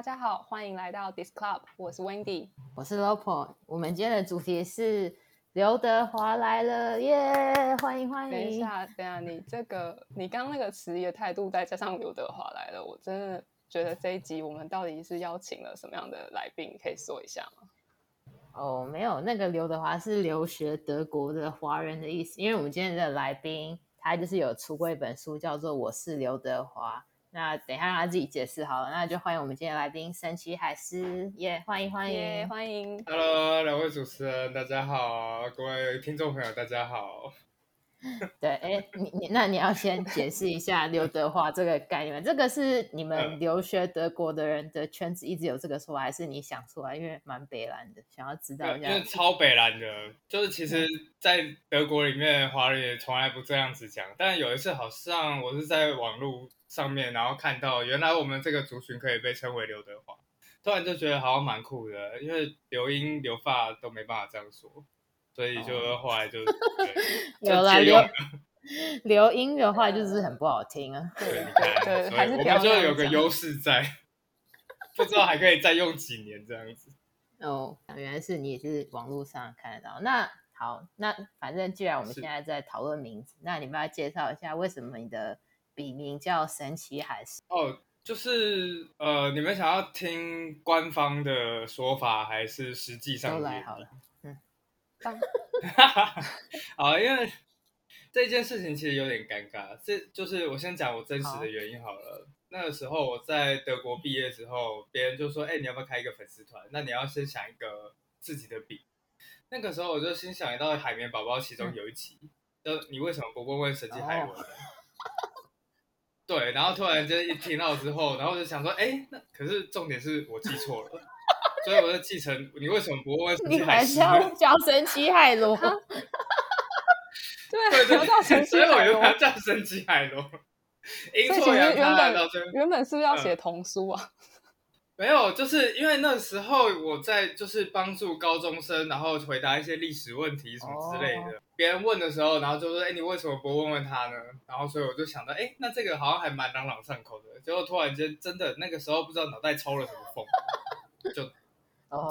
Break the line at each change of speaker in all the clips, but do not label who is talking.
大家好，欢迎来到 Disc Club，我是 Wendy，
我是 Lopo。我们今天的主题是刘德华来了，耶、yeah！欢迎欢迎。
等一下，等一下，你这个你刚刚那个迟疑的态度，再加上刘德华来了，我真的觉得这一集我们到底是邀请了什么样的来宾？可以说一下吗？
哦，没有，那个刘德华是留学德国的华人的意思，因为我们今天的来宾他就是有出过一本书，叫做《我是刘德华》。那等一下让他自己解释好了，那就欢迎我们今天的来宾神奇海狮，耶、yeah！欢迎欢迎、
yeah, 欢迎。
Hello，两位主持人，大家好，各位听众朋友，大家好。
对，哎，你你那你要先解释一下刘德华这个概念，这个是你们留学德国的人的圈子一直有这个说法，还是你想出来？因为蛮北蓝的，想要知道一下。
因为超北蓝的，就是其实，在德国里面，华人也从来不这样子讲。但有一次，好像我是在网络上面，然后看到原来我们这个族群可以被称为刘德华，突然就觉得好像蛮酷的，因为留音留发都没办法这样说。所以就后来就
有了留留音的话，就是很不好听啊。
对，你看，对，还是我们就有个优势在，不知道还可以再用几年这样子。
哦，原来是你也是网络上看得到。那好，那反正既然我们现在在讨论名字，那你们要介绍一下为什么你的笔名叫神奇海狮？
哦，就是呃，你们想要听官方的说法，还是实际上
都来好了。
嗯 好，因为这件事情其实有点尴尬。这就是我先讲我真实的原因好了。好，那个时候我在德国毕业之后，别人就说：“哎、欸，你要不要开一个粉丝团？那你要先想一个自己的笔。”那个时候我就心想到海绵宝宝其中有一集，就、嗯、你为什么不问问神奇海伦？哦、对，然后突然间一听到之后，然后就想说：“哎、欸，那可是重点是我记错了。”所以我就记成，你为什么不问 神奇海狮？
你还是要叫神奇海螺？
对，对对，
所以我就叫神奇海螺。阴错阳差，原本
原本是不是要写童书啊？
没有，就是因为那时候我在就是帮助高中生，然后回答一些历史问题什么之类的。哦、别人问的时候，然后就说：“哎，你为什么不问问他呢？”然后所以我就想到：“哎，那这个好像还蛮朗朗上口的。”结果突然间，真的那个时候不知道脑袋抽了什么风，就。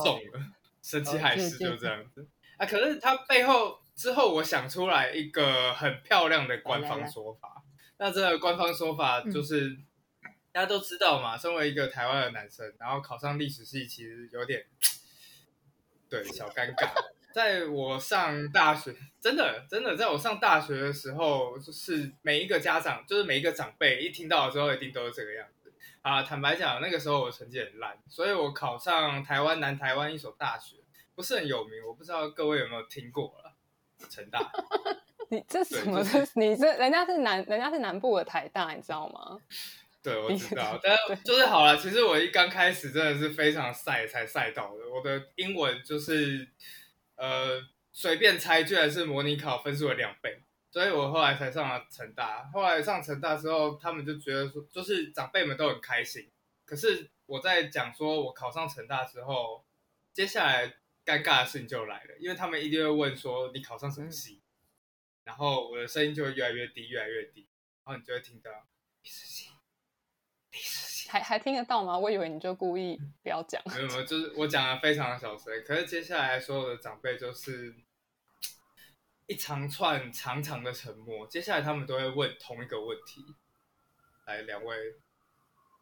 中了，神奇海狮就这样子啊！可是他背后之后，我想出来一个很漂亮的官方说法。那这个官方说法就是，大家都知道嘛，身为一个台湾的男生，然后考上历史系，其实有点 对小尴尬。在我上大学，真的真的，在我上大学的时候，就是每一个家长，就是每一个长辈，一听到的时候，一定都是这个样子。啊，坦白讲，那个时候我成绩很烂，所以我考上台湾南台湾一所大学，不是很有名，我不知道各位有没有听过了，成大。
你这什么？就是、你这人家是南，人家是南部的台大，你知道吗？
对，我知道，但就是好了。其实我一刚开始真的是非常赛才赛到的，我的英文就是呃随便猜，居然是模拟考分数的两倍。所以我后来才上了成大。后来上成大之后，他们就觉得说，就是长辈们都很开心。可是我在讲说我考上成大之后，接下来尴尬的事情就来了，因为他们一定会问说你考上什么系，然后我的声音就会越来越低，越来越低，然后你就会听到
还还听得到吗？我以为你就故意不要讲。
没有没有，就是我讲的非常的小声。可是接下来所有的长辈就是。一长串长长的沉默，接下来他们都会问同一个问题。来，两位，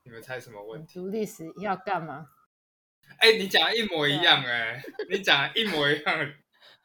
你们猜什么问题？
读历史要干嘛？
哎、欸，你讲的一模一样哎、欸，你讲的一模一样，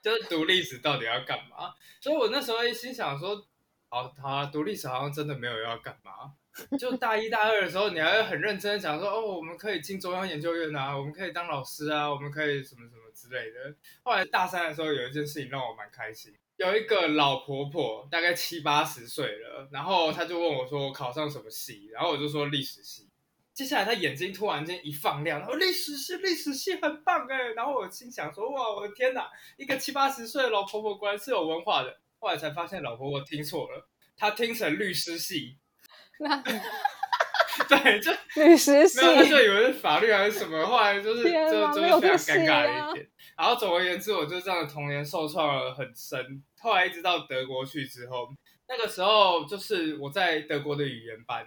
就是读历史到底要干嘛？所以我那时候一心想说，好好啊，读历史好像真的没有要干嘛。就大一大二的时候，你还会很认真讲说，哦，我们可以进中央研究院啊，我们可以当老师啊，我们可以什么什么之类的。后来大三的时候，有一件事情让我蛮开心。有一个老婆婆，大概七八十岁了，然后她就问我说：“我考上什么系？”然后我就说历史系。接下来她眼睛突然间一放亮，然后历史系，历史系很棒哎！然后我心想说：“哇，我的天哪，一个七八十岁的老婆婆果然是有文化的。”后来才发现老婆婆听错了，她听成律师系。那 对，就
律师系，
没有，她就以为是法律还是什么。后来就是就就是非常尴尬的一点。然后总而言之，我就这样的童年受创了很深。后来一直到德国去之后，那个时候就是我在德国的语言班，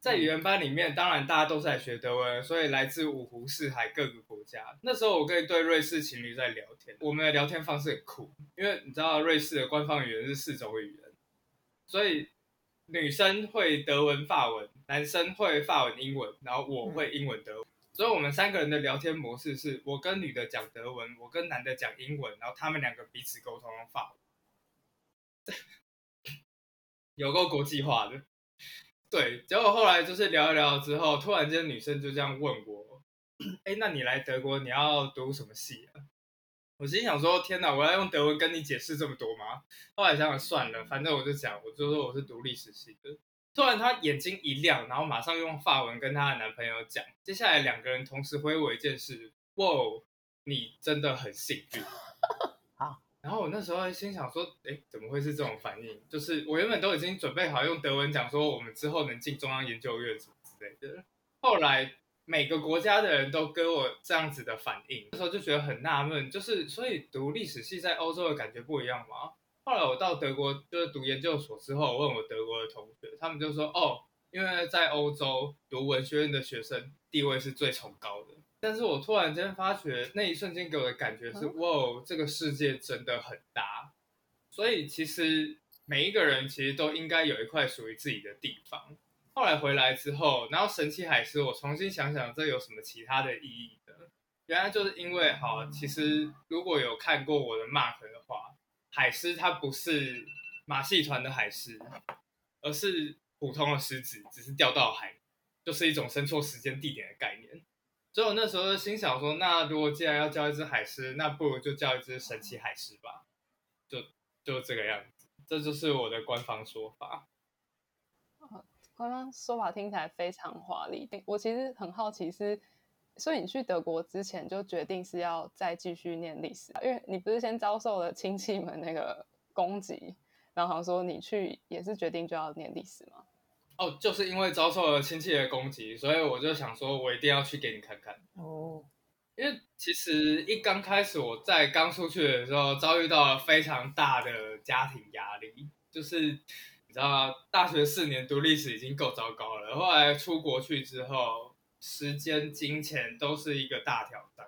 在语言班里面，当然大家都是来学德文，所以来自五湖四海各个国家。那时候我跟一对瑞士情侣在聊天，我们的聊天方式很酷，因为你知道瑞士的官方语言是四种语言，所以女生会德文、法文，男生会法文、英文，然后我会英文、德文。所以我们三个人的聊天模式是我跟女的讲德文，我跟男的讲英文，然后他们两个彼此沟通用法文，有够国际化的。对，结果后来就是聊一聊之后，突然间女生就这样问我：“哎，那你来德国你要读什么系啊？”我心想说：“天哪，我要用德文跟你解释这么多吗？”后来想想算了，反正我就讲，我就说我是读历史系的。突然，她眼睛一亮，然后马上用法文跟她的男朋友讲。接下来两个人同时回我一件事：“哇，你真的很幸运。”好。然后我那时候心想说：“哎，怎么会是这种反应？就是我原本都已经准备好用德文讲说我们之后能进中央研究院什么之类的。后来每个国家的人都跟我这样子的反应，那时候就觉得很纳闷，就是所以读历史系在欧洲的感觉不一样吗？”后来我到德国就是读研究所之后，我问我德国的同学，他们就说：“哦，因为在欧洲读文学院的学生地位是最崇高的。”但是我突然间发觉，那一瞬间给我的感觉是：“哇，这个世界真的很大。”所以其实每一个人其实都应该有一块属于自己的地方。后来回来之后，然后神奇海狮，我重新想想，这有什么其他的意义呢？原来就是因为，好，其实如果有看过我的 Mark 的话。海狮它不是马戏团的海狮，而是普通的狮子，只是掉到海，就是一种生错时间地点的概念。所以我那时候心想说，那如果既然要叫一只海狮，那不如就叫一只神奇海狮吧，就就这个样子。这就是我的官方说法。
官方说法听起来非常华丽。我其实很好奇是。所以你去德国之前就决定是要再继续念历史，因为你不是先遭受了亲戚们那个攻击，然后好像说你去也是决定就要念历史吗？
哦，就是因为遭受了亲戚的攻击，所以我就想说，我一定要去给你看看。哦，因为其实一刚开始我在刚出去的时候，遭遇到了非常大的家庭压力，就是你知道大学四年读历史已经够糟糕了，后来出国去之后。时间、金钱都是一个大挑战。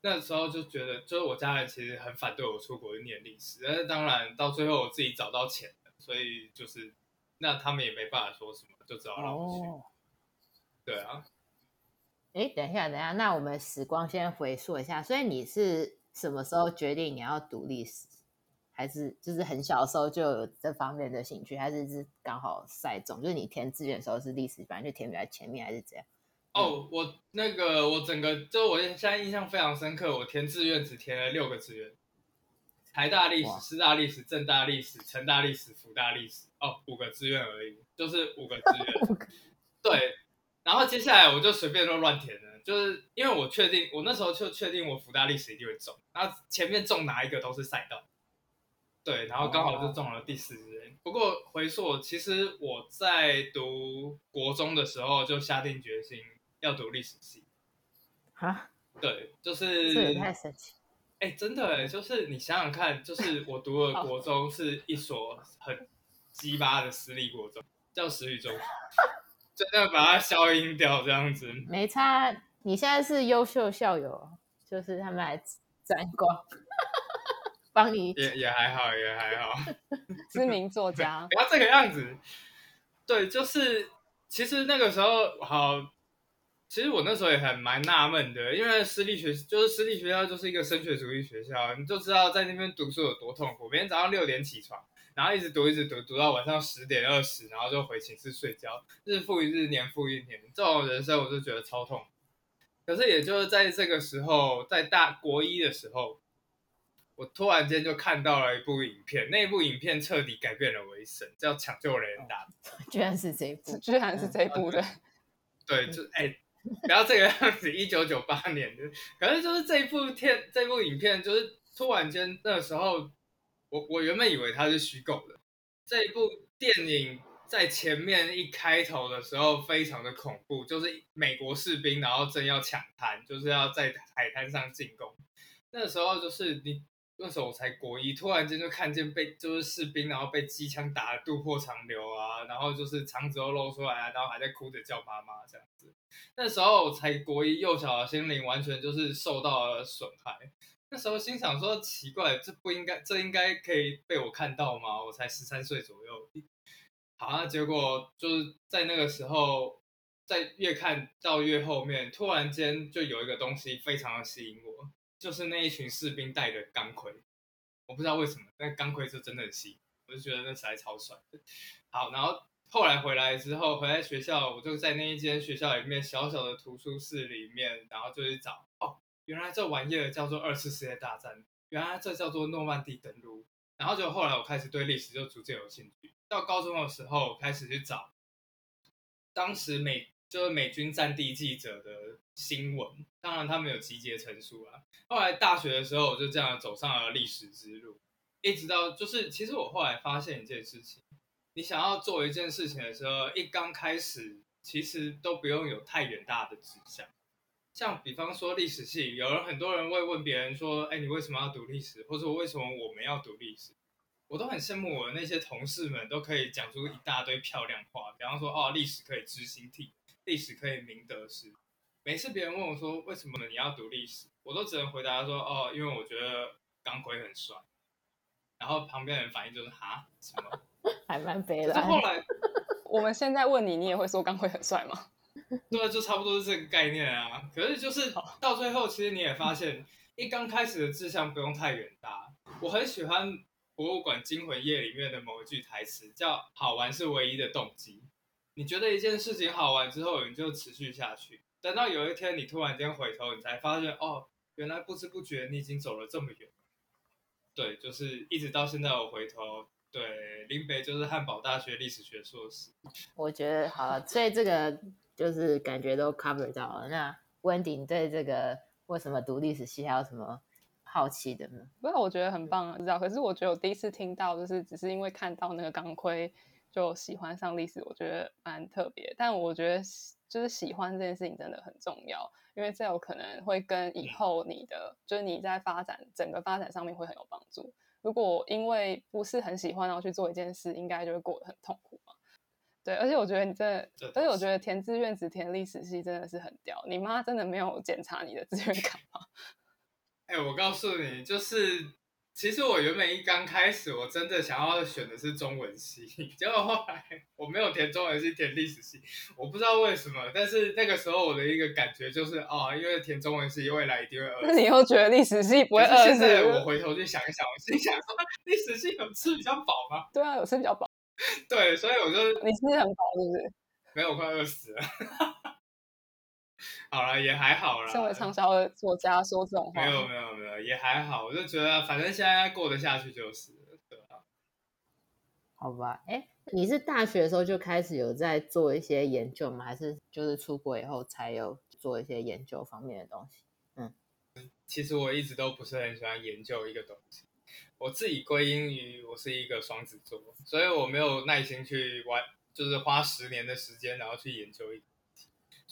那时候就觉得，就是我家人其实很反对我出国去念历史，但是当然到最后我自己找到钱了，所以就是那他们也没办法说什么，就只好让我去。哦、对啊。
哎，等一下，等一下，那我们时光先回溯一下，所以你是什么时候决定你要读历史？还是就是很小的时候就有这方面的兴趣？还是是刚好赛中？就是你填志愿的时候是历史，反正就填比较前面，还是怎样？
哦，我那个我整个就我现在印象非常深刻，我填志愿只填了六个志愿：台大历史、师大历史、政大历史、成大历史、福大历史。哦，五个志愿而已，就是五个志愿。对，然后接下来我就随便都乱填了，就是因为我确定，我那时候就确定我福大历史一定会中，然后前面中哪一个都是赛道。对，然后刚好就中了第四志愿。Oh. 不过回溯，其实我在读国中的时候就下定决心。要读历史系，
啊？
对，就是
这也太神奇。
哎，真的哎，就是你想想看，就是我读 的国中是一所很鸡巴的私立国中，叫石宇中，真的把它消音掉这样子。
没差，你现在是优秀校友，就是他们来沾光，帮你
也也还好，也还好。
知名作家，
不要这个样子。对，就是其实那个时候好。其实我那时候也很蛮纳闷的，因为私立学就是私立学校就是一个升学主义学校，你就知道在那边读书有多痛苦。每天早上六点起床，然后一直读一直读，读到晚上十点二十，然后就回寝室睡觉，日复一日，年复一年，这种人生我就觉得超痛。可是也就是在这个时候，在大国一的时候，我突然间就看到了一部影片，那部影片彻底改变了我一生，叫《抢救雷恩大》，
居然是这一部，
居然是这一部的，
嗯、对，就哎。欸不要这个样子，一九九八年的，可是就是这一部片，这部影片就是突然间那时候，我我原本以为它是虚构的。这一部电影在前面一开头的时候非常的恐怖，就是美国士兵然后正要抢滩，就是要在海滩上进攻。那时候就是你，那时候我才国一，突然间就看见被就是士兵，然后被机枪打得肚破肠流啊，然后就是肠子都露出来啊，然后还在哭着叫妈妈这样子。那时候我才国一，幼小的心灵完全就是受到了损害。那时候心想说奇怪，这不应该，这应该可以被我看到吗？我才十三岁左右。好啊，结果就是在那个时候，在越看到越后面，突然间就有一个东西非常的吸引我。就是那一群士兵戴的钢盔，我不知道为什么，但钢盔就真的很细，我就觉得那实在超帅。好，然后后来回来之后，回来学校，我就在那一间学校里面小小的图书室里面，然后就去找，哦，原来这玩意儿叫做二次世界大战，原来这叫做诺曼底登陆，然后就后来我开始对历史就逐渐有兴趣，到高中的时候开始去找，当时美就是美军战地记者的新闻，当然他们有集结成书啊。后来大学的时候，我就这样走上了历史之路，一直到就是，其实我后来发现一件事情，你想要做一件事情的时候，一刚开始其实都不用有太远大的志向。像比方说历史系，有人很多人会问别人说，哎，你为什么要读历史？或者为什么我们要读历史？我都很羡慕我的那些同事们，都可以讲出一大堆漂亮话，比方说，哦，历史可以知兴替，历史可以明得失。每次别人问我说，为什么你要读历史，我都只能回答说哦，因为我觉得钢盔很帅。然后旁边人反应就是哈什么，
还蛮悲的。
后来
我们现在问你，你也会说钢盔很帅吗？
对，就差不多是这个概念啊。可是就是到最后，其实你也发现，一刚开始的志向不用太远大。我很喜欢《博物馆惊魂夜》里面的某一句台词，叫“好玩是唯一的动机”。你觉得一件事情好玩之后，你就持续下去。等到有一天你突然间回头，你才发现哦，原来不知不觉你已经走了这么远。对，就是一直到现在我回头，对，林北就是汉堡大学历史学硕士。
我觉得好了，所以这个就是感觉都 cover 到了。那 Wendy 你对这个为什么读历史系还有什么好奇的呢？
不是，我觉得很棒，知道？可是我觉得我第一次听到，就是只是因为看到那个钢盔就喜欢上历史，我觉得蛮特别。但我觉得。就是喜欢这件事情真的很重要，因为这有可能会跟以后你的，就是你在发展整个发展上面会很有帮助。如果因为不是很喜欢然后去做一件事，应该就会过得很痛苦嘛。对，而且我觉得你真的，而且我觉得填志愿只填历史系真的是很屌。你妈真的没有检查你的志愿 卡吗？
哎、欸，我告诉你，就是。其实我原本一刚开始，我真的想要选的是中文系，结果后来我没有填中文系，填历史系，我不知道为什么。但是那个时候我的一个感觉就是，哦，因为填中文系未来一定会饿死。
那你又觉得历史系不会饿死？
现在我回头去想一想，我心想说，历史系有吃比较饱吗？
对啊，有吃比较饱。
对，所以我就
你吃很饱是不是？
没有，我快饿死了。好了，也还好啦。
身为畅销的作家说这种话，
没有没有没有，也还好。我就觉得，反正现在过得下去就是，对吧？
好吧，哎，你是大学的时候就开始有在做一些研究吗？还是就是出国以后才有做一些研究方面的东西？嗯，
其实我一直都不是很喜欢研究一个东西。我自己归因于我是一个双子座，所以我没有耐心去玩，就是花十年的时间然后去研究一个。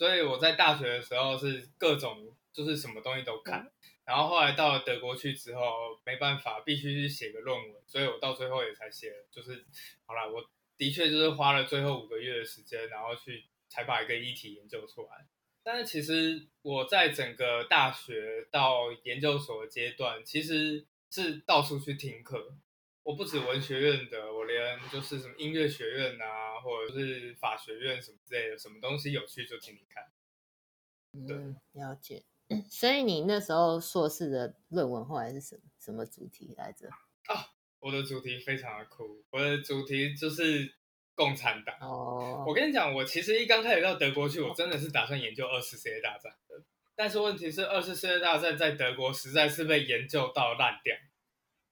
所以我在大学的时候是各种就是什么东西都看，然后后来到了德国去之后，没办法，必须去写个论文，所以我到最后也才写了，就是好了，我的确就是花了最后五个月的时间，然后去才把一个议题研究出来。但是其实我在整个大学到研究所的阶段，其实是到处去听课。我不止文学院的，我连就是什么音乐学院啊，或者是法学院什么之类的，什么东西有趣就请你看。对，
嗯，了解。所以你那时候硕士的论文后来是什么什么主题来着？
啊，我的主题非常的酷，我的主题就是共产党。
哦，
我跟你讲，我其实一刚开始到德国去，我真的是打算研究二次世界大战的，但是问题是二次世界大战在德国实在是被研究到烂掉。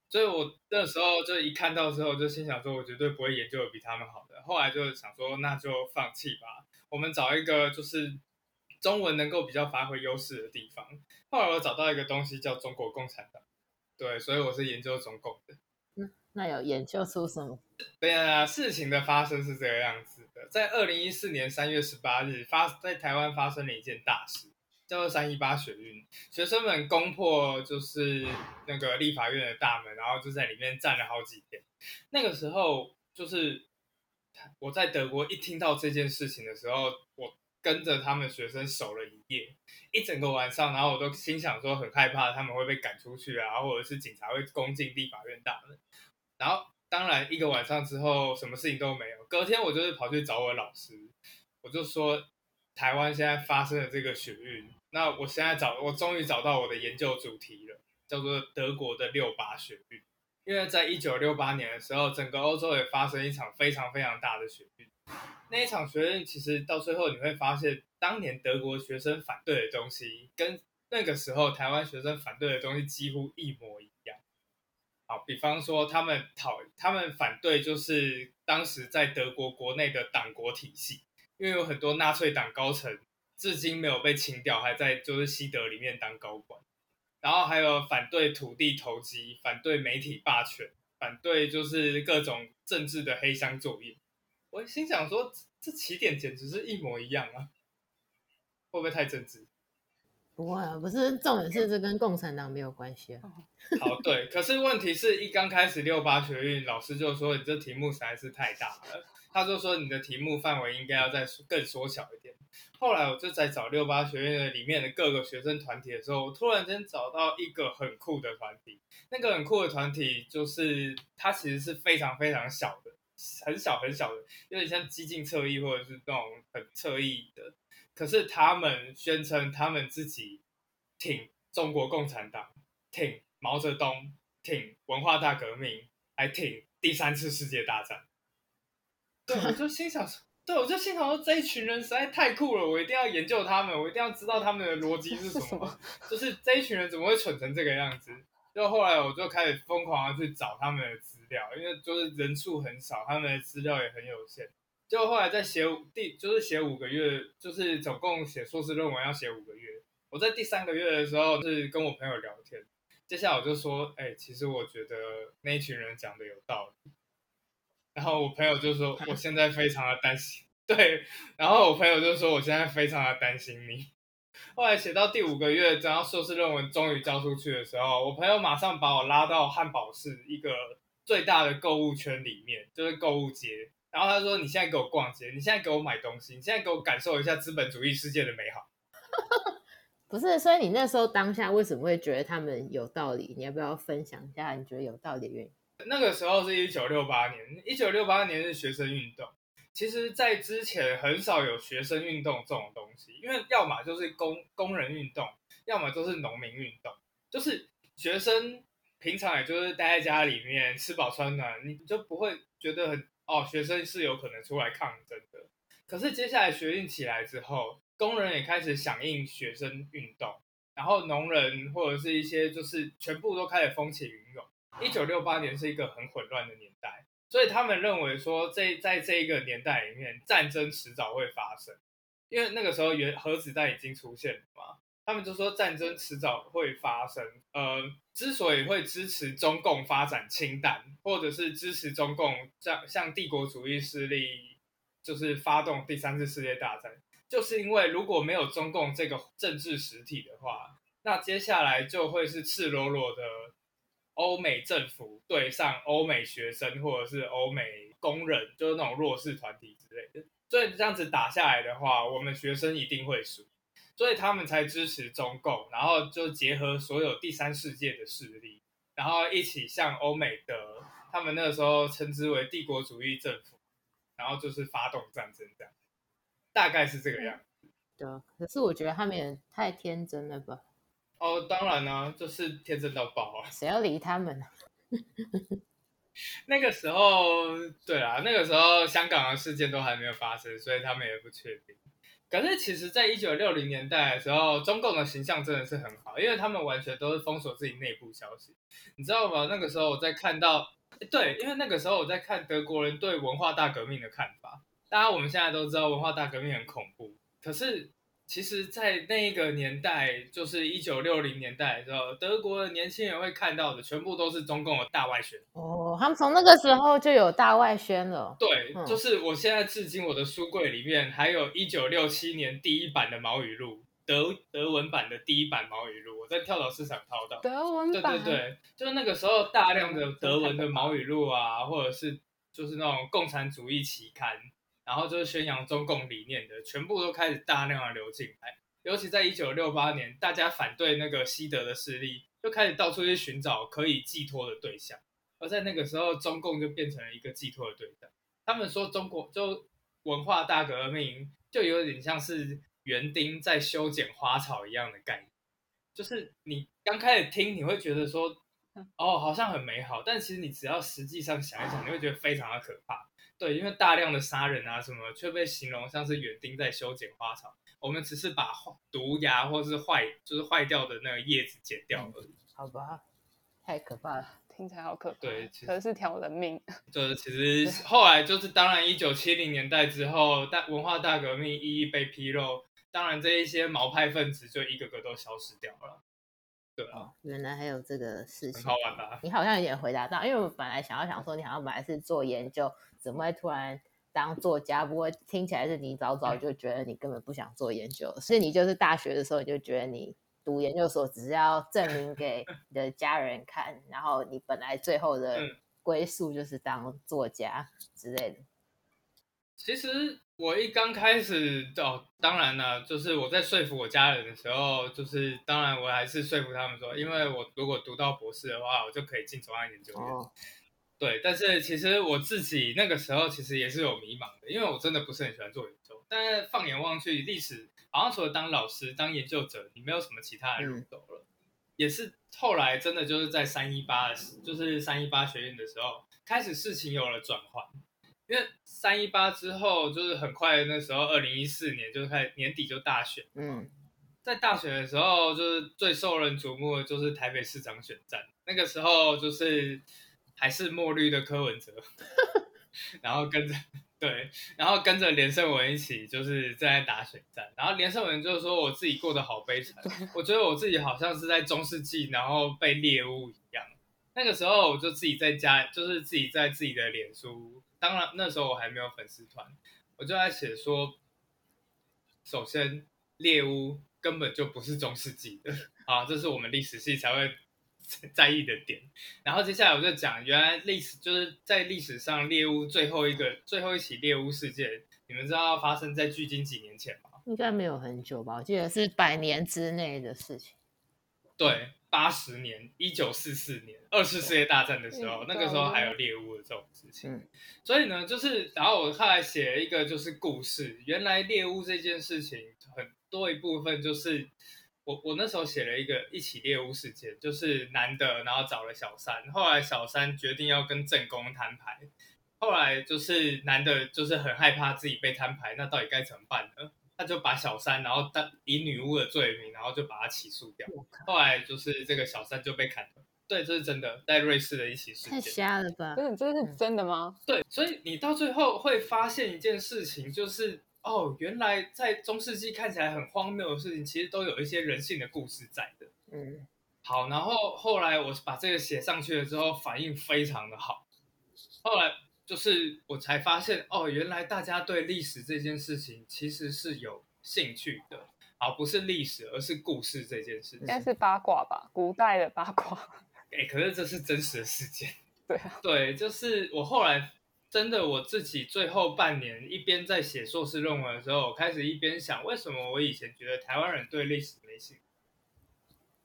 所以，我那时候就一看到之后，就心想说，我绝对不会研究的比他们好的。后来就想说，那就放弃吧，我们找一个就是中文能够比较发挥优势的地方。后来我找到一个东西叫中国共产党，对，所以我是研究中共的。
嗯，那有研究出什么？
对呀，事情的发生是这个样子的，在二零一四年三月十八日发在台湾发生了一件大事，叫做三一八学运，学生们攻破就是那个立法院的大门，然后就在里面站了好几天。那个时候，就是我在德国一听到这件事情的时候，我跟着他们学生守了一夜，一整个晚上，然后我都心想说很害怕他们会被赶出去啊，或者是警察会攻进立法院大门。然后，当然一个晚上之后，什么事情都没有。隔天我就是跑去找我老师，我就说台湾现在发生了这个学运。那我现在找，我终于找到我的研究主题了，叫做德国的六八学运。因为在一九六八年的时候，整个欧洲也发生一场非常非常大的学运。那一场学运其实到最后你会发现，当年德国学生反对的东西，跟那个时候台湾学生反对的东西几乎一模一样。好，比方说他们讨，他们反对就是当时在德国国内的党国体系，因为有很多纳粹党高层。至今没有被清掉，还在就是西德里面当高管，然后还有反对土地投机，反对媒体霸权，反对就是各种政治的黑箱作业。我心想说，这起点简直是一模一样啊，会不会太政治？
不会啊，不是，重点是这跟共产党没有关系啊。
好，对，可是问题是一刚开始六八学运，老师就说你这题目实在是太大了，他就说你的题目范围应该要再更缩小一点。后来我就在找六八学院的里面的各个学生团体的时候，我突然间找到一个很酷的团体。那个很酷的团体就是它其实是非常非常小的，很小很小的，有点像激进侧翼或者是那种很侧翼的。可是他们宣称他们自己挺中国共产党，挺毛泽东，挺文化大革命，还挺第三次世界大战。对，我就心想说。对，我就心想说，这一群人实在太酷了，我一定要研究他们，我一定要知道他们的逻辑是什么。什么 就是这一群人怎么会蠢成这个样子？就后来我就开始疯狂的去找他们的资料，因为就是人数很少，他们的资料也很有限。就后来在写第，就是写五个月，就是总共写硕士论文要写五个月。我在第三个月的时候，是跟我朋友聊天，接下来我就说，哎，其实我觉得那一群人讲的有道理。然后我朋友就说：“我现在非常的担心。”对，然后我朋友就说：“我现在非常的担心你。”后来写到第五个月，然后硕士论文终于交出去的时候，我朋友马上把我拉到汉堡市一个最大的购物圈里面，就是购物街。然后他说：“你现在给我逛街，你现在给我买东西，你现在给我感受一下资本主义世界的美好。”
不是，所以你那时候当下为什么会觉得他们有道理？你要不要分享一下你觉得有道理的原因？
那个时候是一九六八年，一九六八年是学生运动。其实，在之前很少有学生运动这种东西，因为要么就是工工人运动，要么就是农民运动。就是学生平常也就是待在家里面吃饱穿暖，你就不会觉得很哦，学生是有可能出来抗争的。可是接下来学运起来之后，工人也开始响应学生运动，然后农人或者是一些就是全部都开始风起云涌。一九六八年是一个很混乱的年代，所以他们认为说，这在这一个年代里面，战争迟早会发生，因为那个时候原核子弹已经出现了嘛。他们就说战争迟早会发生。呃，之所以会支持中共发展氢弹，或者是支持中共向向帝国主义势力就是发动第三次世界大战，就是因为如果没有中共这个政治实体的话，那接下来就会是赤裸裸的。欧美政府对上欧美学生，或者是欧美工人，就是那种弱势团体之类的。所以这样子打下来的话，我们学生一定会输，所以他们才支持中共，然后就结合所有第三世界的势力，然后一起向欧美的，他们那个时候称之为帝国主义政府，然后就是发动战争，这样，大概是这个样子。
对，可是我觉得他们也太天真了吧。
哦，当然呢、啊，就是天真到爆啊！
谁要理他们呢？
那个时候，对啊，那个时候香港的事件都还没有发生，所以他们也不确定。可是，其实，在一九六零年代的时候，中共的形象真的是很好，因为他们完全都是封锁自己内部消息，你知道吗？那个时候我在看到，对，因为那个时候我在看德国人对文化大革命的看法。大家，我们现在都知道文化大革命很恐怖，可是。其实，在那一个年代，就是一九六零年代的时候，德国的年轻人会看到的，全部都是中共的大外宣。
哦，他们从那个时候就有大外宣了。
对，就是我现在至今我的书柜里面还有一九六七年第一版的毛语录，德德文版的第一版毛语录，我在跳蚤市场淘到。
德文版。
对对对，就是那个时候大量的德文的毛语录啊，或者是就是那种共产主义期刊，然后就是宣扬中共理念的，全部都开始大量的流进来。尤其在一九六八年，大家反对那个西德的势力，就开始到处去寻找可以寄托的对象。而在那个时候，中共就变成了一个寄托的对象。他们说中国就文化大革命，就有点像是园丁在修剪花草一样的概念。就是你刚开始听，你会觉得说，哦，好像很美好，但其实你只要实际上想一想，你会觉得非常的可怕。对，因为大量的杀人啊什么，却被形容像是园丁在修剪花草。我们只是把毒牙或是坏，就是坏掉的那个叶子剪掉而已。
好吧，太可怕了，
听起来好可怕。
对，
可是条人命。
就是其实后来就是，当然一九七零年代之后，大文化大革命一一被披露，当然这一些毛派分子就一个个都消失掉了。对啊，
哦，原来还有这个事情，
好玩啊？
你好像有点回答到，因为我本来想要想说，你好像本来是做研究，怎么会突然？当作家，不过听起来是你早早就觉得你根本不想做研究，所以你就是大学的时候你就觉得你读研究所只是要证明给 你的家人看，然后你本来最后的归宿就是当作家之类的。
其实我一刚开始哦，当然了，就是我在说服我家人的时候，就是当然我还是说服他们说，因为我如果读到博士的话，我就可以进中央研究院。哦对，但是其实我自己那个时候其实也是有迷茫的，因为我真的不是很喜欢做研究。但是放眼望去，历史好像除了当老师、当研究者，你没有什么其他的路走了。嗯、也是后来真的就是在三一八，就是三一八学院的时候，开始事情有了转换。因为三一八之后，就是很快那时候，二零一四年就是开始年底就大选。嗯，在大选的时候，就是最受人瞩目的就是台北市长选战。那个时候就是。还是墨绿的柯文哲，然后跟着对，然后跟着连胜文一起就是在打选战，然后连胜文就是说我自己过得好悲惨，我觉得我自己好像是在中世纪，然后被猎物一样。那个时候我就自己在家，就是自己在自己的脸书，当然那时候我还没有粉丝团，我就在写说，首先猎巫根本就不是中世纪的，啊，这是我们历史系才会。在意的点，然后接下来我就讲，原来历史就是在历史上猎巫最后一个最后一起猎巫事件，你们知道发生在距今几年前吗？
应该没有很久吧，我记得是百年之内的事情。
对，八十年，一九四四年，二次世界大战的时候，嗯、那个时候还有猎巫的这种事情。嗯、所以呢，就是然后我后来写了一个就是故事，原来猎巫这件事情很多一部分就是。我我那时候写了一个一起猎巫事件，就是男的，然后找了小三，后来小三决定要跟正宫摊牌，后来就是男的，就是很害怕自己被摊牌，那到底该怎么办呢？他就把小三，然后当以女巫的罪名，然后就把他起诉掉。后来就是这个小三就被砍了。对，这是真的，在瑞士的一起事件。
太瞎了吧？
这这是真的吗？
对，所以你到最后会发现一件事情，就是。哦，原来在中世纪看起来很荒谬的事情，其实都有一些人性的故事在的。嗯，好，然后后来我把这个写上去了之后，反应非常的好。后来就是我才发现，哦，原来大家对历史这件事情其实是有兴趣的。而，不是历史，而是故事这件事情。应
该是八卦吧，古代的八卦。
哎，可是这是真实的事件。
对啊，
对，就是我后来。真的，我自己最后半年一边在写硕士论文的时候，我开始一边想，为什么我以前觉得台湾人对历史没兴趣？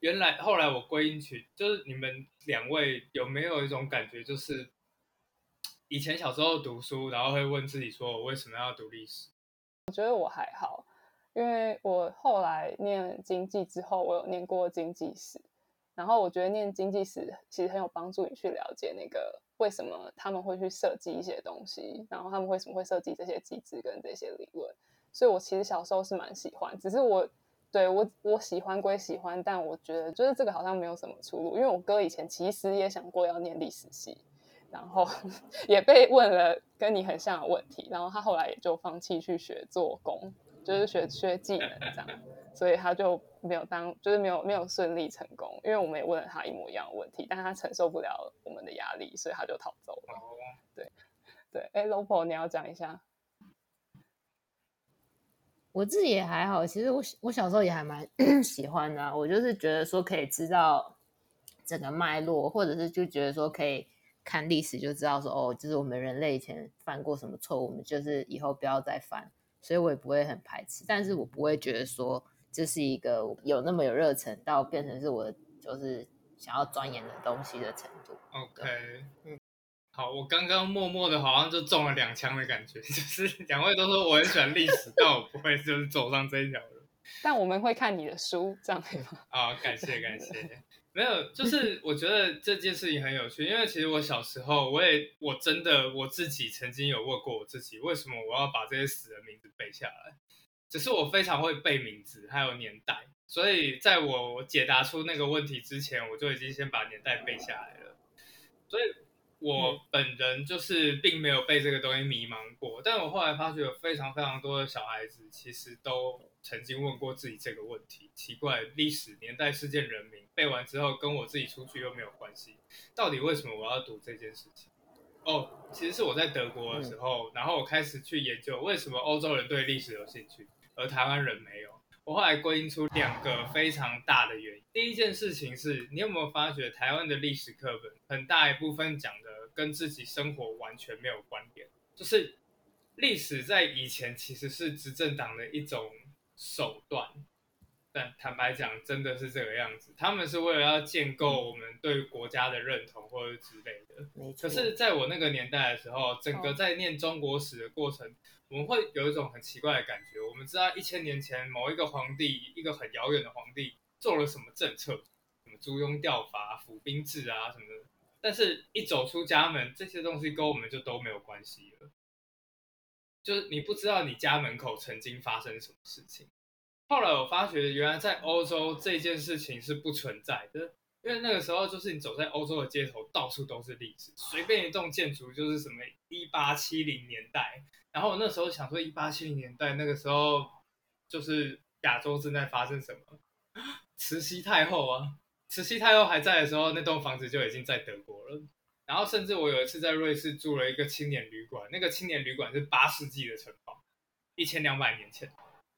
原来后来我归因去，就是你们两位有没有一种感觉，就是以前小时候读书，然后会问自己说，我为什么要读历史？
我觉得我还好，因为我后来念经济之后，我有念过经济史，然后我觉得念经济史其实很有帮助，你去了解那个。为什么他们会去设计一些东西？然后他们为什么会设计这些机制跟这些理论？所以我其实小时候是蛮喜欢，只是我对我我喜欢归喜欢，但我觉得就是这个好像没有什么出路。因为我哥以前其实也想过要念历史系，然后 也被问了跟你很像的问题，然后他后来也就放弃去学做工，就是学学技能这样。所以他就没有当，就是没有没有顺利成功，因为我们也问了他一模一样的问题，但他承受不了我们的压力，所以他就逃走了。对，对，哎，Lopo，你要讲一下。
我自己也还好，其实我我小时候也还蛮 喜欢的啊。我就是觉得说可以知道整个脉络，或者是就觉得说可以看历史就知道说哦，就是我们人类以前犯过什么错误，我们就是以后不要再犯。所以我也不会很排斥，但是我不会觉得说这是一个有那么有热忱到变成是我就是想要钻研的东西的程度。
OK，嗯。好，我刚刚默默的，好像就中了两枪的感觉，就是两位都说我很喜欢历史，但我不会就是走上这一条路。
但我们会看你的书，这样可以吗？
啊，感谢感谢。没有，就是我觉得这件事情很有趣，因为其实我小时候，我也我真的我自己曾经有问过我自己，为什么我要把这些死人名字背下来？只是我非常会背名字，还有年代，所以在我解答出那个问题之前，我就已经先把年代背下来了，所以。我本人就是并没有被这个东西迷茫过，但我后来发觉有非常非常多的小孩子其实都曾经问过自己这个问题：奇怪，历史、年代、事件、人名背完之后，跟我自己出去又没有关系，到底为什么我要读这件事情？哦，其实是我在德国的时候，然后我开始去研究为什么欧洲人对历史有兴趣，而台湾人没有。我后来归因出两个非常大的原因。第一件事情是你有没有发觉，台湾的历史课本很大一部分讲的跟自己生活完全没有关联，就是历史在以前其实是执政党的一种手段。但坦白讲，真的是这个样子。他们是为了要建构我们对国家的认同或者之类的。嗯、可是，在我那个年代的时候，整个在念中国史的过程，我们会有一种很奇怪的感觉。我们知道一千年前某一个皇帝，一个很遥远的皇帝做了什么政策，什么租庸调伐、府兵制啊什么的。但是，一走出家门，这些东西跟我们就都没有关系了。就是你不知道你家门口曾经发生什么事情。后来我发觉，原来在欧洲这件事情是不存在的，因为那个时候就是你走在欧洲的街头，到处都是历史，随便一栋建筑就是什么一八七零年代。然后我那时候想说，一八七零年代那个时候就是亚洲正在发生什么？慈禧太后啊，慈禧太后还在的时候，那栋房子就已经在德国了。然后甚至我有一次在瑞士住了一个青年旅馆，那个青年旅馆是八世纪的城堡，一千两百年前。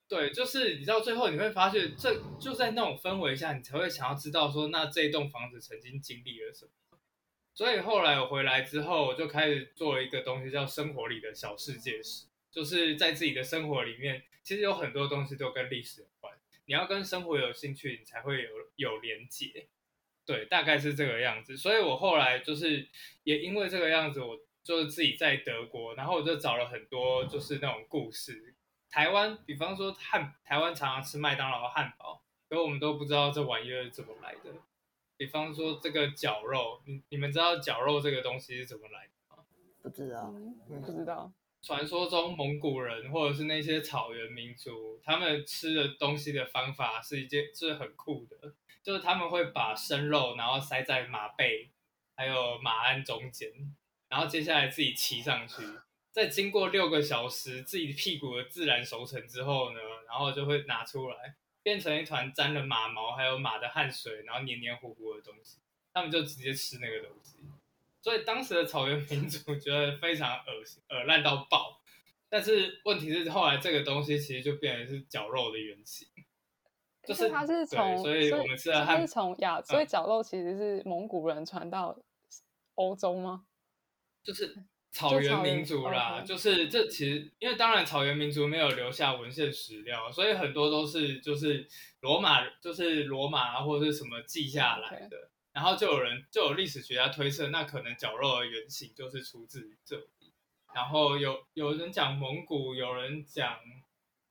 对，就是你到最后你会发现，这就在那种氛围下，你才会想要知道说，那这栋房子曾经经历了什么。所以后来我回来之后，我就开始做了一个东西，叫生活里的小世界史，就是在自己的生活里面，其实有很多东西都跟历史有关。你要跟生活有兴趣，你才会有有连结。对，大概是这个样子。所以我后来就是也因为这个样子，我就是自己在德国，然后我就找了很多就是那种故事。台湾，比方说汉，台湾常常吃麦当劳的汉堡，可我们都不知道这玩意儿是怎么来的。比方说这个绞肉，你你们知道绞肉这个东西是怎么来的吗？
不知道，
嗯，不知道。
传说中蒙古人或者是那些草原民族，他们吃的东西的方法是一件是很酷的，就是他们会把生肉然后塞在马背还有马鞍中间，然后接下来自己骑上去。在经过六个小时自己屁股的自然熟成之后呢，然后就会拿出来，变成一团沾了马毛还有马的汗水，然后黏黏糊糊的东西，他们就直接吃那个东西。所以当时的草原民族觉得非常恶心，恶烂到爆。但是问题是后来这个东西其实就变成是绞肉的原型，
就是它是从，
所以我们吃的它
是从亚，所以绞肉其实是蒙古人传到欧洲吗？
就是。草原民族啦，就，就是这其实，因为当然草原民族没有留下文献史料，所以很多都是就是罗马，就是罗马或者是什么记下来的。然后就有人就有历史学家推测，那可能绞肉的原型就是出自于这里。然后有有人讲蒙古，有人讲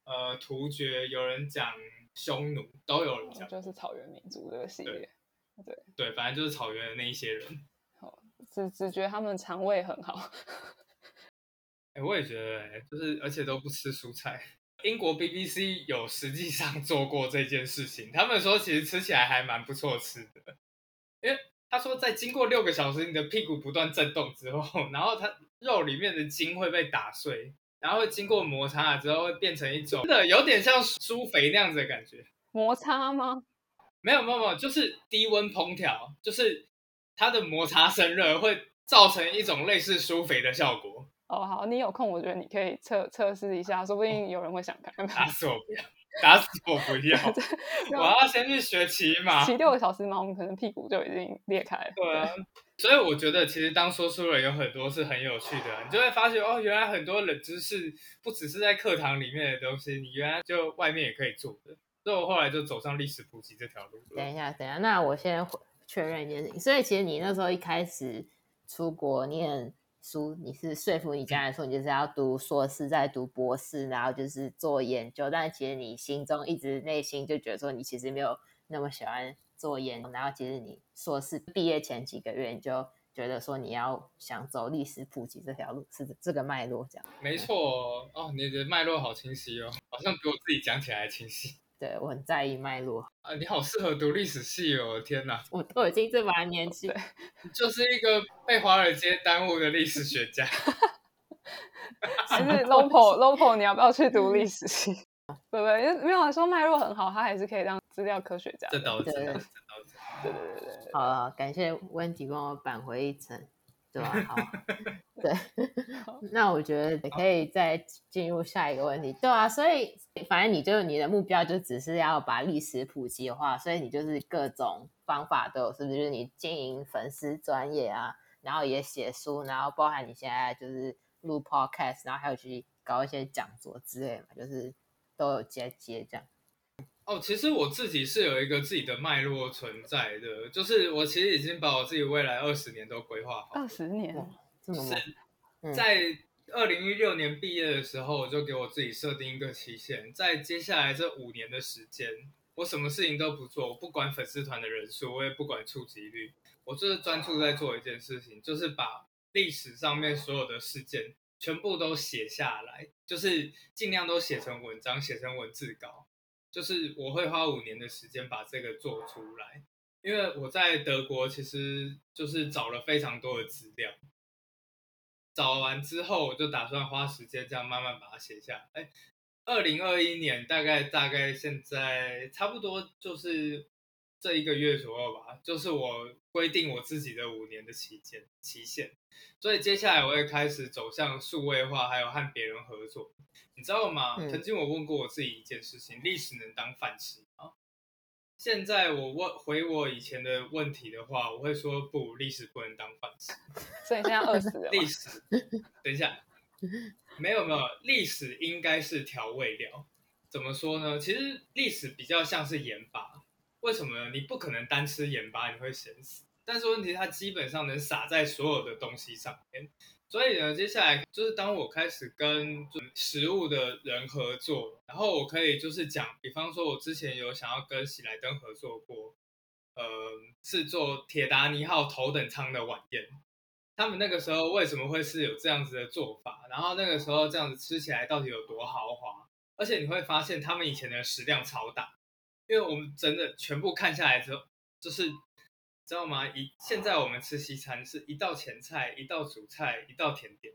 呃突厥，有人讲匈奴，都有人讲，
就是草原民族这个系列。对对，
对，反正就是草原的那一些人。
只只觉得他们肠胃很好，
哎、欸，我也觉得、欸，就是而且都不吃蔬菜。英国 BBC 有实际上做过这件事情，他们说其实吃起来还蛮不错吃的，因为他说在经过六个小时，你的屁股不断震动之后，然后它肉里面的筋会被打碎，然后会经过摩擦之后会变成一种真的有点像苏肥那样子的感觉。
摩擦吗？
没有没有没有，就是低温烹调，就是。它的摩擦生热会造成一种类似苏肥的效果，
哦，好，你有空，我觉得你可以测测试一下，说不定有人会想看。
打死我不要，打死我不要！我要先去学骑马，
骑六个小时马，我们可能屁股就已经裂开了。
对啊，所以我觉得其实当说书人有很多是很有趣的，你就会发现哦，原来很多冷知识不只是在课堂里面的东西，你原来就外面也可以做的。所以我后来就走上历史普及这条路。
等一下，等一下，那我先确认一件事情。所以其实你那时候一开始出国念书，你是说服你家人说你就是要读硕士，再读博士，然后就是做研究。但其实你心中一直内心就觉得说你其实没有那么喜欢做研究。然后其实你硕士毕业前几个月你就觉得说你要想走历史普及这条路，是这个脉络这样。
没错哦，你的脉络好清晰哦，好像比我自己讲起来清晰。
对，我很在意脉络
啊！你好适合读历史系哦！天哪，
我都已经这把年轻，
你就是一个被华尔街耽误的历史学家。
还是 Lopo Lopo，你要不要去读历史系？对不对？因为没有说脉络很好，他还是可以当资料科学家。
这倒是，这倒是。
对对对对，
好了，感谢温迪帮我扳回一城。对吧？好，对，那我觉得也可以再进入下一个问题。对啊，所以反正你就你的目标就只是要把历史普及化，所以你就是各种方法都有，是不是？就是你经营粉丝专业啊，然后也写书，然后包含你现在就是录 podcast，然后还有去搞一些讲座之类嘛，就是都有接接这样。
哦，其实我自己是有一个自己的脉络存在的，就是我其实已经把我自己未来二十年都规划好。
二十年，
是在二零一六年毕业的时候，我就给我自己设定一个期限，在接下来这五年的时间，我什么事情都不做，我不管粉丝团的人数，我也不管触及率，我就是专注在做一件事情，就是把历史上面所有的事件全部都写下来，就是尽量都写成文章，写成文字稿。就是我会花五年的时间把这个做出来，因为我在德国其实就是找了非常多的资料，找完之后我就打算花时间这样慢慢把它写下来。哎，二零二一年大概大概现在差不多就是。这一个月左右吧，就是我规定我自己的五年的期间期限，所以接下来我会开始走向数位化，还有和别人合作，你知道吗？嗯、曾经我问过我自己一件事情：历史能当饭吃吗？现在我问回我以前的问题的话，我会说不，历史不能当饭吃。
所以现在饿死了。
历史，等一下，没有没有，历史应该是调味料。怎么说呢？其实历史比较像是盐巴。为什么呢？你不可能单吃盐巴，你会咸死。但是问题，它基本上能撒在所有的东西上面。所以呢，接下来就是当我开始跟食物的人合作，然后我可以就是讲，比方说，我之前有想要跟喜来登合作过，呃，是做铁达尼号头等舱的晚宴。他们那个时候为什么会是有这样子的做法？然后那个时候这样子吃起来到底有多豪华？而且你会发现，他们以前的食量超大。因为我们真的全部看下来之后，就是知道吗？一现在我们吃西餐是一道前菜、一道主菜、一道甜点，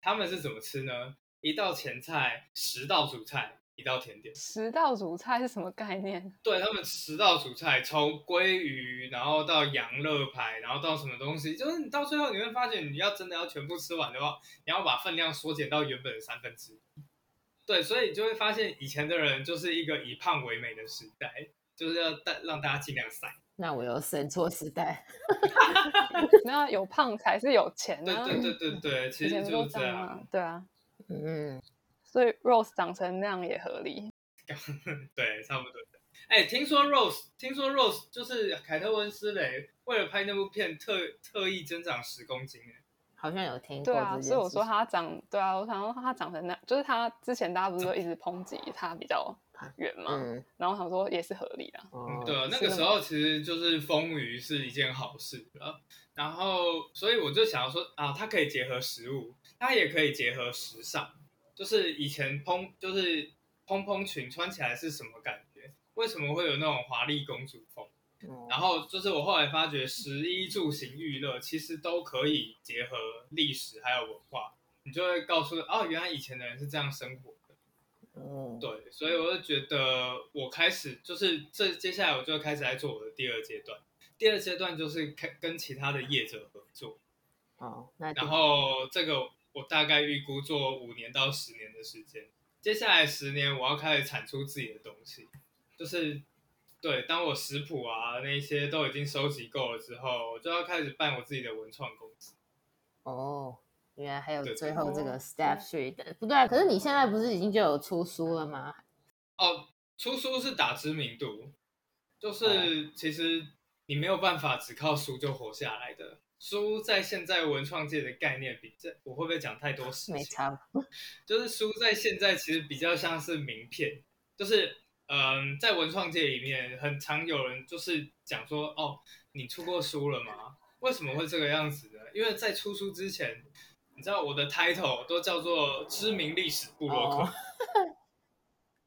他们是怎么吃呢？一道前菜、十道主菜、一道甜点。
十道主菜是什么概念？
对，他们十道主菜，从鲑鱼，然后到羊肋排，然后到什么东西，就是你到最后你会发现，你要真的要全部吃完的话，你要把分量缩减到原本的三分之一。对，所以你就会发现以前的人就是一个以胖为美的时代，就是要带让大家尽量塞。
那我有生错时代，
那有胖才是有钱啊！
对对对对对，其实就是这样。
对啊，
嗯，
所以 Rose 长成那样也合理。
对，差不多。哎，听说 Rose，听说 Rose 就是凯特温斯雷为了拍那部片特特意增长十公斤哎。
好像有听过，
对啊，所以我说他长，对啊，我想说他长成那，就是他之前大家不是都一直抨击他比较 圆嘛，嗯、然后我想说也是合理的。
嗯，对啊，那个时候其实就是丰腴是一件好事，然后所以我就想要说啊，它可以结合食物，它也可以结合时尚，就是以前蓬就是蓬蓬裙穿起来是什么感觉？为什么会有那种华丽公主风？然后就是我后来发觉，食衣住行娱乐其实都可以结合历史还有文化，你就会告诉哦，原来以前的人是这样生活的。哦，对，所以我就觉得我开始就是这接下来我就开始在做我的第二阶段，第二阶段就是开跟其他的业者合作。
哦，那
然后这个我大概预估做五年到十年的时间。接下来十年，我要开始产出自己的东西，就是对，当我食谱啊那些都已经收集够了之后，我就要开始办我自己的文创公司。
哦，原来还有最后这个 step three 的，不对啊，可是你现在不是已经就有出书了吗？
哦，出书是打知名度，就是其实你没有办法只靠书就活下来的。书在现在文创界的概念比这，我会不会讲太多事情？
没差。
就是书在现在其实比较像是名片，就是嗯，在文创界里面，很常有人就是讲说，哦，你出过书了吗？为什么会这个样子呢？因为在出书之前，你知道我的 title 都叫做知名历史部落客，oh.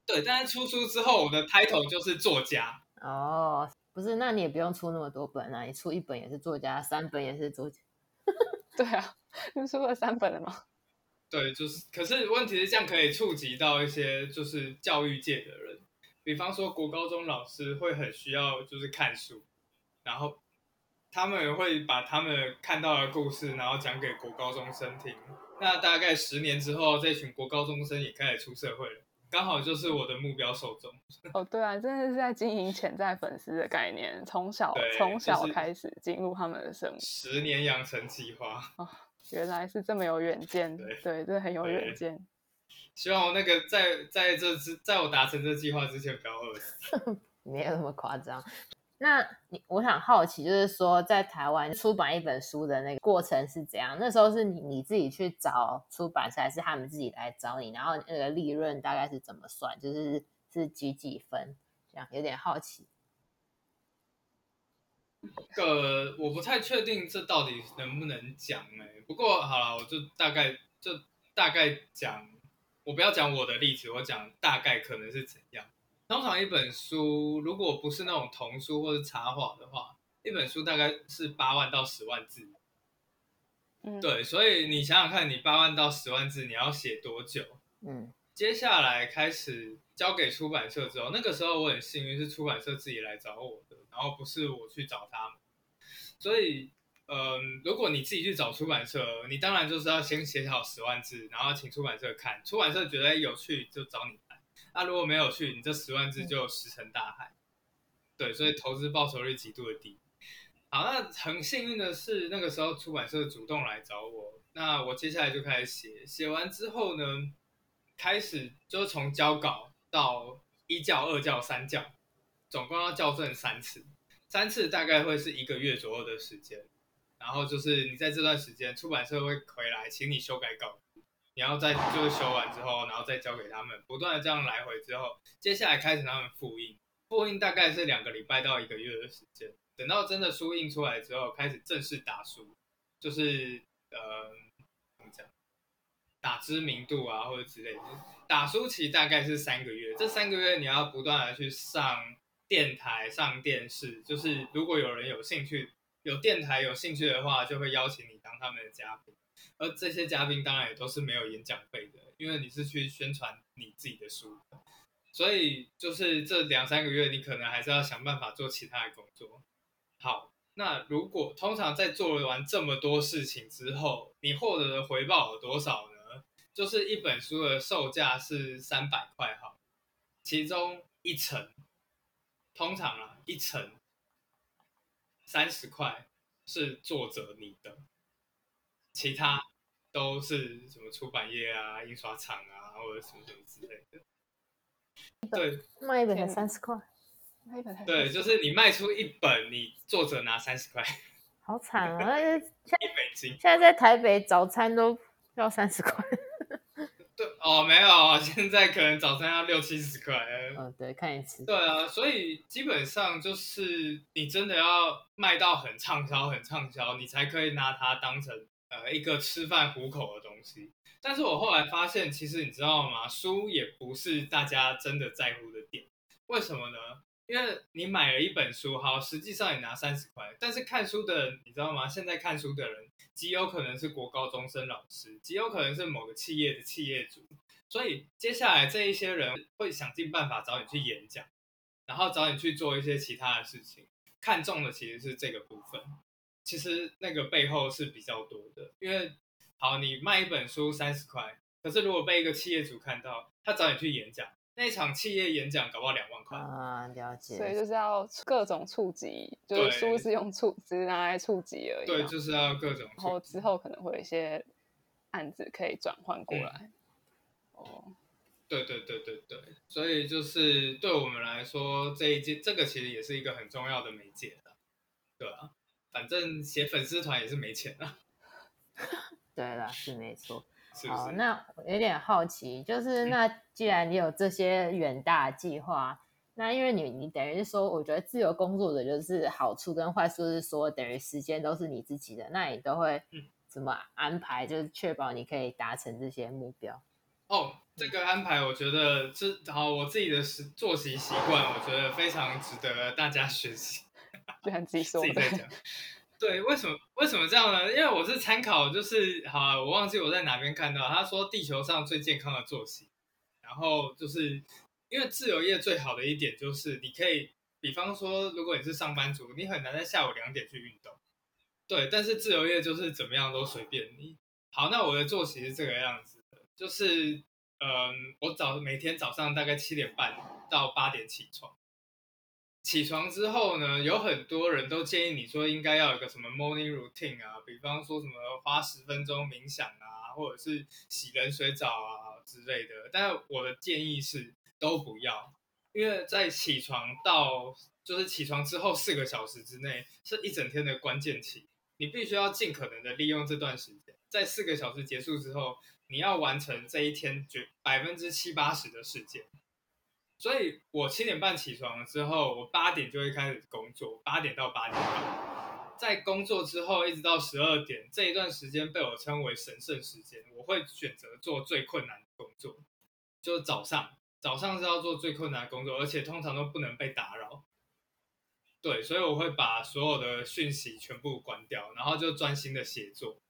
对，但是出书之后，我的 title 就是作家。
哦。Oh. 不是，那你也不用出那么多本啊！你出一本也是作家，三本也是作家。
对啊，你出了三本了吗？
对，就是。可是问题是，这样可以触及到一些就是教育界的人，比方说国高中老师会很需要就是看书，然后他们会把他们看到的故事，然后讲给国高中生听。那大概十年之后，这群国高中生也开始出社会了。刚好就是我的目标受众
哦，对啊，真的是在经营潜在粉丝的概念，从小
对
从小开始进入他们的生活，
十年养成计划
哦，原来是这么有远见，对对，这很有远见。
希望我那个在在这之，在我达成这计划之前不要饿死，
没有那么夸张。那你，我想好奇，就是说，在台湾出版一本书的那个过程是怎样？那时候是你你自己去找出版社，还是他们自己来找你？然后那个利润大概是怎么算？就是是几几分？这样有点好奇。
这个我不太确定这到底能不能讲哎、欸。不过好了，我就大概就大概讲，我不要讲我的例子，我讲大概可能是怎样。通常一本书，如果不是那种童书或者插画的话，一本书大概是八万到十万字。嗯，对，所以你想想看，你八万到十万字，你要写多久？嗯，接下来开始交给出版社之后，那个时候我很幸运是出版社自己来找我的，然后不是我去找他们。所以，嗯，如果你自己去找出版社，你当然就是要先写好十万字，然后请出版社看，出版社觉得有趣就找你。那、啊、如果没有去，你这十万字就石沉大海。对，所以投资报酬率极度的低。好，那很幸运的是，那个时候出版社主动来找我，那我接下来就开始写。写完之后呢，开始就从交稿到一教、二教、三教，总共要校正三次，三次大概会是一个月左右的时间。然后就是你在这段时间，出版社会回来请你修改稿。你要再就是修完之后，然后再交给他们，不断的这样来回之后，接下来开始他们复印，复印大概是两个礼拜到一个月的时间。等到真的书印出来之后，开始正式打书，就是呃怎么讲，打知名度啊或者之类的。打书期大概是三个月，这三个月你要不断的去上电台、上电视，就是如果有人有兴趣，有电台有兴趣的话，就会邀请你当他们的嘉宾。而这些嘉宾当然也都是没有演讲费的，因为你是去宣传你自己的书，所以就是这两三个月你可能还是要想办法做其他的工作。好，那如果通常在做完这么多事情之后，你获得的回报有多少呢？就是一本书的售价是三百块哈，其中一层，通常啊一层三十块是作者你的。其他都是什么出版业啊、印刷厂啊，或者什么什么之类的。对，
卖一本才三十块，
卖一本才
对，就是你卖出一本，你作者拿三十块，
好惨啊！一
美金，
现在在台北早餐都要三十块。
对哦，没有，现在可能早餐要六七十块。
哦，对，看一次。
对啊，所以基本上就是你真的要卖到很畅销、很畅销，你才可以拿它当成。呃，一个吃饭糊口的东西，但是我后来发现，其实你知道吗？书也不是大家真的在乎的点。为什么呢？因为你买了一本书，好，实际上你拿三十块，但是看书的人，你知道吗？现在看书的人极有可能是国高中生老师，极有可能是某个企业的企业主，所以接下来这一些人会想尽办法找你去演讲，然后找你去做一些其他的事情，看中的其实是这个部分。其实那个背后是比较多的，因为好，你卖一本书三十块，可是如果被一个企业主看到，他找你去演讲，那一场企业演讲搞不好两万块
啊，了解。
所以就是要各种触及，就是书是用触，只是拿来触及而已。
对，就是要各种。
然后之后可能会有一些案子可以转换过来。嗯、哦，
对对对对对，所以就是对我们来说，这一件这个其实也是一个很重要的媒介的，对啊，反正写粉丝团也是没钱啊。
对了，是没错。
是是
好，那有点好奇，就是那既然你有这些远大计划，嗯、那因为你你等于是说，我觉得自由工作者就是好处跟坏处是说，等于时间都是你自己的，那你都会怎么安排，就是确保你可以达成这些目标？
哦，这个安排我觉得这好，我自己的时作息习惯，我觉得非常值得大家学习。
就像自己说的。
自己在讲对，为什么为什么这样呢？因为我是参考，就是好、啊，我忘记我在哪边看到，他说地球上最健康的作息，然后就是因为自由业最好的一点就是你可以，比方说如果你是上班族，你很难在下午两点去运动，对，但是自由业就是怎么样都随便你。好，那我的作息是这个样子的，就是嗯，我早每天早上大概七点半到八点起床。起床之后呢，有很多人都建议你说应该要有个什么 morning routine 啊，比方说什么花十分钟冥想啊，或者是洗冷水澡啊之类的。但我的建议是都不要，因为在起床到就是起床之后四个小时之内是一整天的关键期，你必须要尽可能的利用这段时间，在四个小时结束之后，你要完成这一天绝百分之七八十的时间。所以我七点半起床了之后，我八点就会开始工作，八点到八点半，在工作之后一直到十二点这一段时间被我称为神圣时间，我会选择做最困难的工作，就是早上，早上是要做最困难的工作，而且通常都不能被打扰。对，所以我会把所有的讯息全部关掉，然后就专心的写作。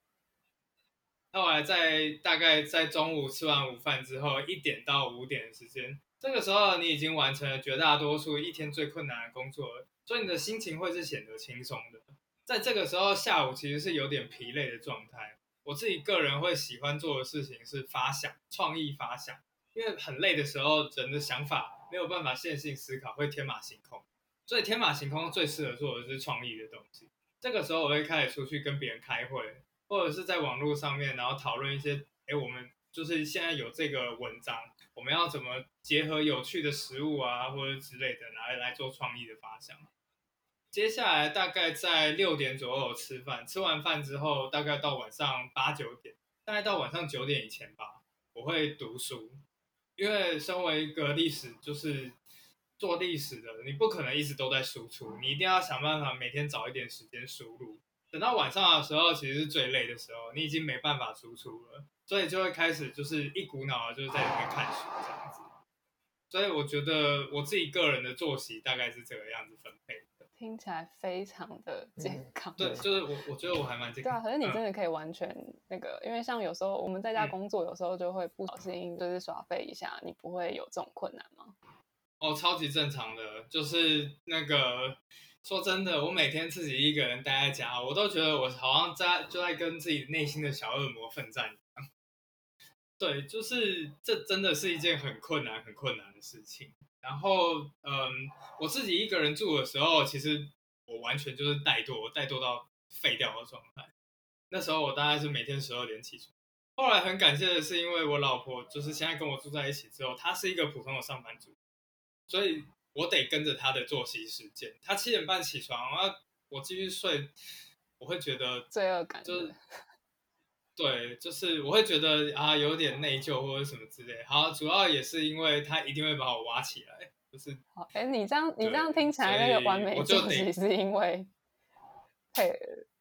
后来在大概在中午吃完午饭之后，一点到五点的时间。这个时候，你已经完成了绝大多数一天最困难的工作，所以你的心情会是显得轻松的。在这个时候，下午其实是有点疲累的状态。我自己个人会喜欢做的事情是发想、创意发想，因为很累的时候，人的想法没有办法线性思考，会天马行空。所以天马行空最适合做的是创意的东西。这个时候，我会开始出去跟别人开会，或者是在网络上面，然后讨论一些，哎，我们就是现在有这个文章。我们要怎么结合有趣的食物啊，或者之类的，来来做创意的发想？接下来大概在六点左右吃饭，吃完饭之后，大概到晚上八九点，大概到晚上九点以前吧，我会读书，因为身为一个历史就是做历史的，你不可能一直都在输出，你一定要想办法每天找一点时间输入。等到晚上的时候，其实是最累的时候，你已经没办法输出了。所以就会开始就是一股脑的就是在里面看书这样子，所以我觉得我自己个人的作息大概是这个样子分配的。
听起来非常的健康。
嗯、对，就是我我觉得我还蛮健康。
对啊，可是你真的可以完全那个，嗯、因为像有时候我们在家工作，有时候就会不小心就是耍废一下，你不会有这种困难吗？
哦，超级正常的，就是那个说真的，我每天自己一个人待在家，我都觉得我好像在就在跟自己内心的小恶魔奋战。对，就是这真的是一件很困难、很困难的事情。然后，嗯，我自己一个人住的时候，其实我完全就是怠惰，怠惰到废掉的状态。那时候我大概是每天十二点起床。后来很感谢的是，因为我老婆就是现在跟我住在一起之后，她是一个普通的上班族，所以我得跟着她的作息时间。她七点半起床，然后我继续睡，我会觉得
罪恶感
就是。对，就是我会觉得啊，有点内疚或者什么之类。好，主要也是因为他一定会把我挖起来，就是。好，
哎，你这样你这样听起来那个完美作息是因为，对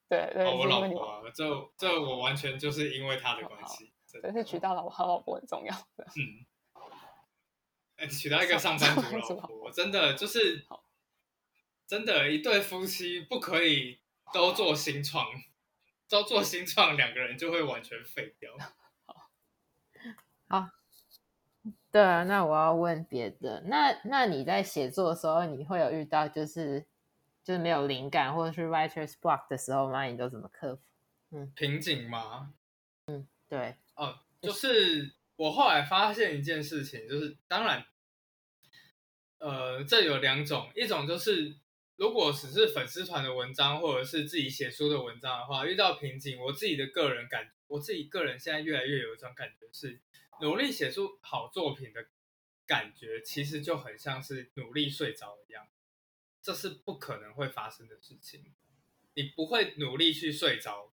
对对，
我老婆啊，这这我完全就是因为他的关系。
但是娶到老婆好老婆很重要的。
嗯。哎，娶到一个上班族老婆，真的就是，真的，一对夫妻不可以都做新创。都做新创，两个人就会完全废掉。
好，好，对啊，那我要问别的。那那你在写作的时候，你会有遇到就是就是没有灵感或者是 writer's block 的时候吗？你都怎么克服？
嗯，瓶颈吗？
嗯，对，
哦，就是我后来发现一件事情，就是当然，呃，这有两种，一种就是如果只是粉丝团的文章，或者是自己写书的文章的话，遇到瓶颈，我自己的个人感，我自己个人现在越来越有一种感觉是，努力写出好作品的感觉，其实就很像是努力睡着一样，这是不可能会发生的事情，你不会努力去睡着。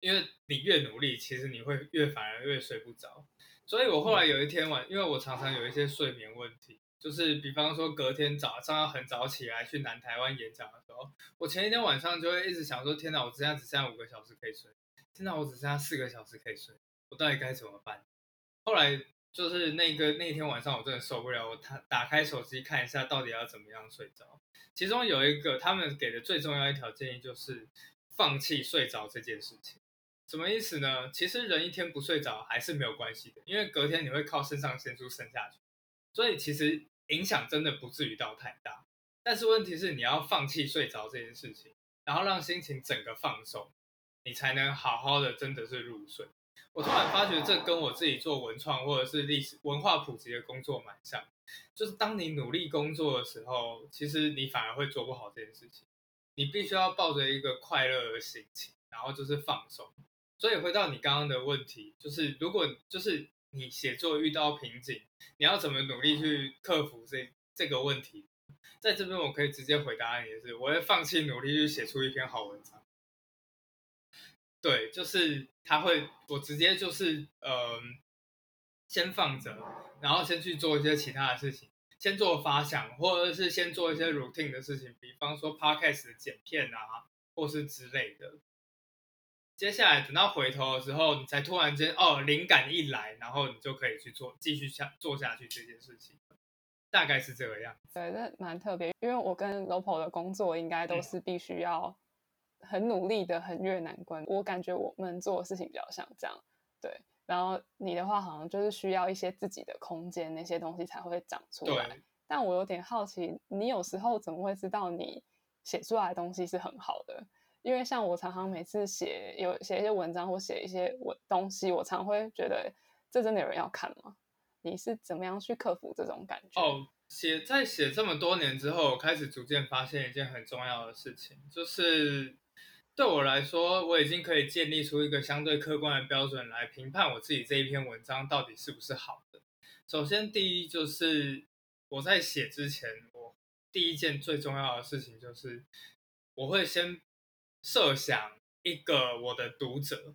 因为你越努力，其实你会越反而越睡不着。所以我后来有一天晚，因为我常常有一些睡眠问题，就是比方说隔天早上要很早起来去南台湾演讲的时候，我前一天晚上就会一直想说：天哪，我只剩下只剩下五个小时可以睡，天哪，我只剩下四个小时可以睡，我到底该怎么办？后来就是那个那天晚上我真的受不了，我打打开手机看一下到底要怎么样睡着。其中有一个他们给的最重要一条建议就是放弃睡着这件事情。什么意思呢？其实人一天不睡着还是没有关系的，因为隔天你会靠肾上腺素生下去，所以其实影响真的不至于到太大。但是问题是你要放弃睡着这件事情，然后让心情整个放松，你才能好好的真的是入睡。我突然发觉这跟我自己做文创或者是历史文化普及的工作蛮像，就是当你努力工作的时候，其实你反而会做不好这件事情。你必须要抱着一个快乐的心情，然后就是放松。所以回到你刚刚的问题，就是如果就是你写作遇到瓶颈，你要怎么努力去克服这这个问题？在这边我可以直接回答你的是，我会放弃努力去写出一篇好文章。对，就是他会，我直接就是嗯、先放着，然后先去做一些其他的事情，先做发想，或者是先做一些 routine 的事情，比方说 podcast 的剪片啊，或是之类的。接下来等到回头的时候，你才突然间哦，灵感一来，然后你就可以去做，继续下做下去这件事情，大概是这个样子。
对，那蛮特别，因为我跟 Lopo 的工作应该都是必须要很努力的很越难关。我感觉我们做的事情比较像这样，对。然后你的话好像就是需要一些自己的空间，那些东西才会长出来。对。但我有点好奇，你有时候怎么会知道你写出来的东西是很好的？因为像我常常每次写有写一些文章或写一些文东西，我常会觉得这真的有人要看吗？你是怎么样去克服这种感觉？
哦，写在写这么多年之后，我开始逐渐发现一件很重要的事情，就是对我来说，我已经可以建立出一个相对客观的标准来评判我自己这一篇文章到底是不是好的。首先，第一就是我在写之前，我第一件最重要的事情就是我会先。设想一个我的读者，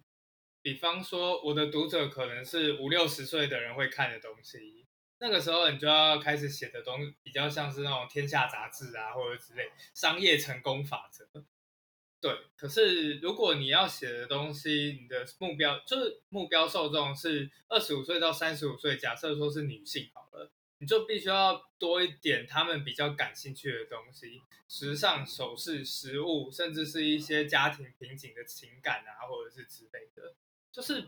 比方说我的读者可能是五六十岁的人会看的东西，那个时候你就要开始写的东西比较像是那种天下杂志啊，或者之类商业成功法则。对，可是如果你要写的东西，你的目标就是目标受众是二十五岁到三十五岁，假设说是女性好了。你就必须要多一点他们比较感兴趣的东西，时尚、首饰、食物，甚至是一些家庭瓶颈的情感啊，或者是之类的。就是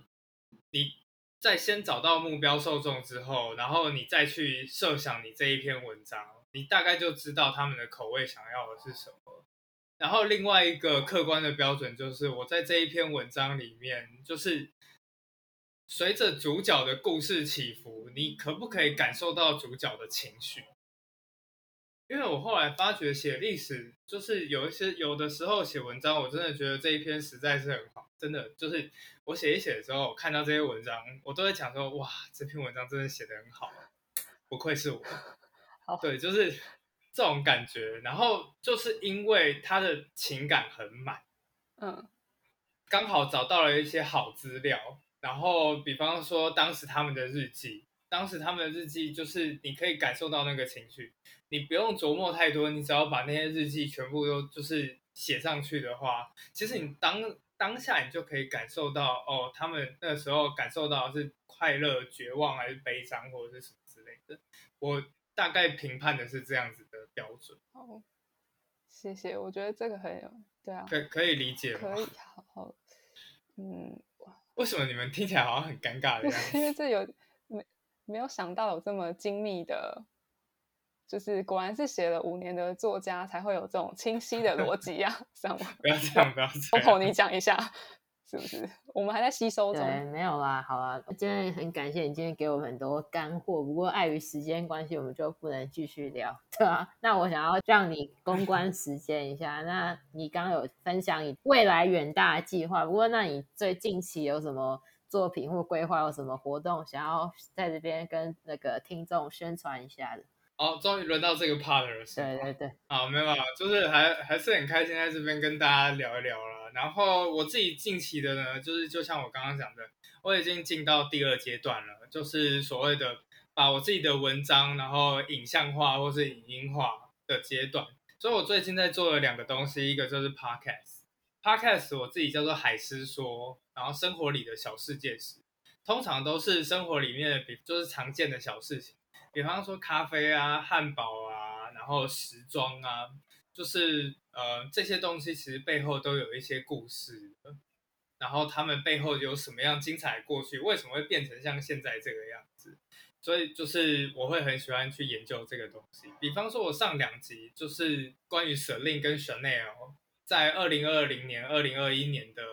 你在先找到目标受众之后，然后你再去设想你这一篇文章，你大概就知道他们的口味想要的是什么。然后另外一个客观的标准就是，我在这一篇文章里面，就是。随着主角的故事起伏，你可不可以感受到主角的情绪？因为我后来发觉写历史，就是有一些有的时候写文章，我真的觉得这一篇实在是很好，真的就是我写一写的时候，我看到这些文章，我都会讲说，哇，这篇文章真的写得很好，不愧是我。对，就是这种感觉。然后就是因为他的情感很满，嗯，刚好找到了一些好资料。然后，比方说，当时他们的日记，当时他们的日记就是你可以感受到那个情绪，你不用琢磨太多，你只要把那些日记全部都就是写上去的话，其实你当当下你就可以感受到哦，他们那时候感受到是快乐、绝望还是悲伤或者是什么之类的。我大概评判的是这样子的标准。
好，谢谢，我觉得这个很有，对啊，
可可以理解吗？
可以，好，好，嗯。
为什么你们听起来好像很尴尬的样子？
因为这有没没有想到有这么精密的，就是果然是写了五年的作家才会有这种清晰的逻辑啊！这样吗？
不要这样，不要这样。
，OPPO 你讲一下，是不是？我们还在吸收中。
对，没有啦，好啦，今天很感谢你今天给我们很多干货，不过碍于时间关系，我们就不能继续聊，对啊，那我想要让你公关时间一下，那你刚刚有分享你未来远大的计划，不过那你最近期有什么作品或规划，有什么活动想要在这边跟那个听众宣传一下的？
哦，终于轮到这个 part 了，是
对对对，
好，没有啊，就是还还是很开心在这边跟大家聊一聊了。然后我自己近期的呢，就是就像我刚刚讲的，我已经进到第二阶段了，就是所谓的把我自己的文章然后影像化或是影音化的阶段。所以我最近在做的两个东西，一个就是 podcast，podcast 我自己叫做海狮说，然后生活里的小世界史，通常都是生活里面的比就是常见的小事情。比方说咖啡啊、汉堡啊，然后时装啊，就是呃这些东西其实背后都有一些故事，然后他们背后有什么样精彩的过去，为什么会变成像现在这个样子？所以就是我会很喜欢去研究这个东西。比方说，我上两集就是关于 Celine 跟 Chanel 在二零二零年、二零二一年的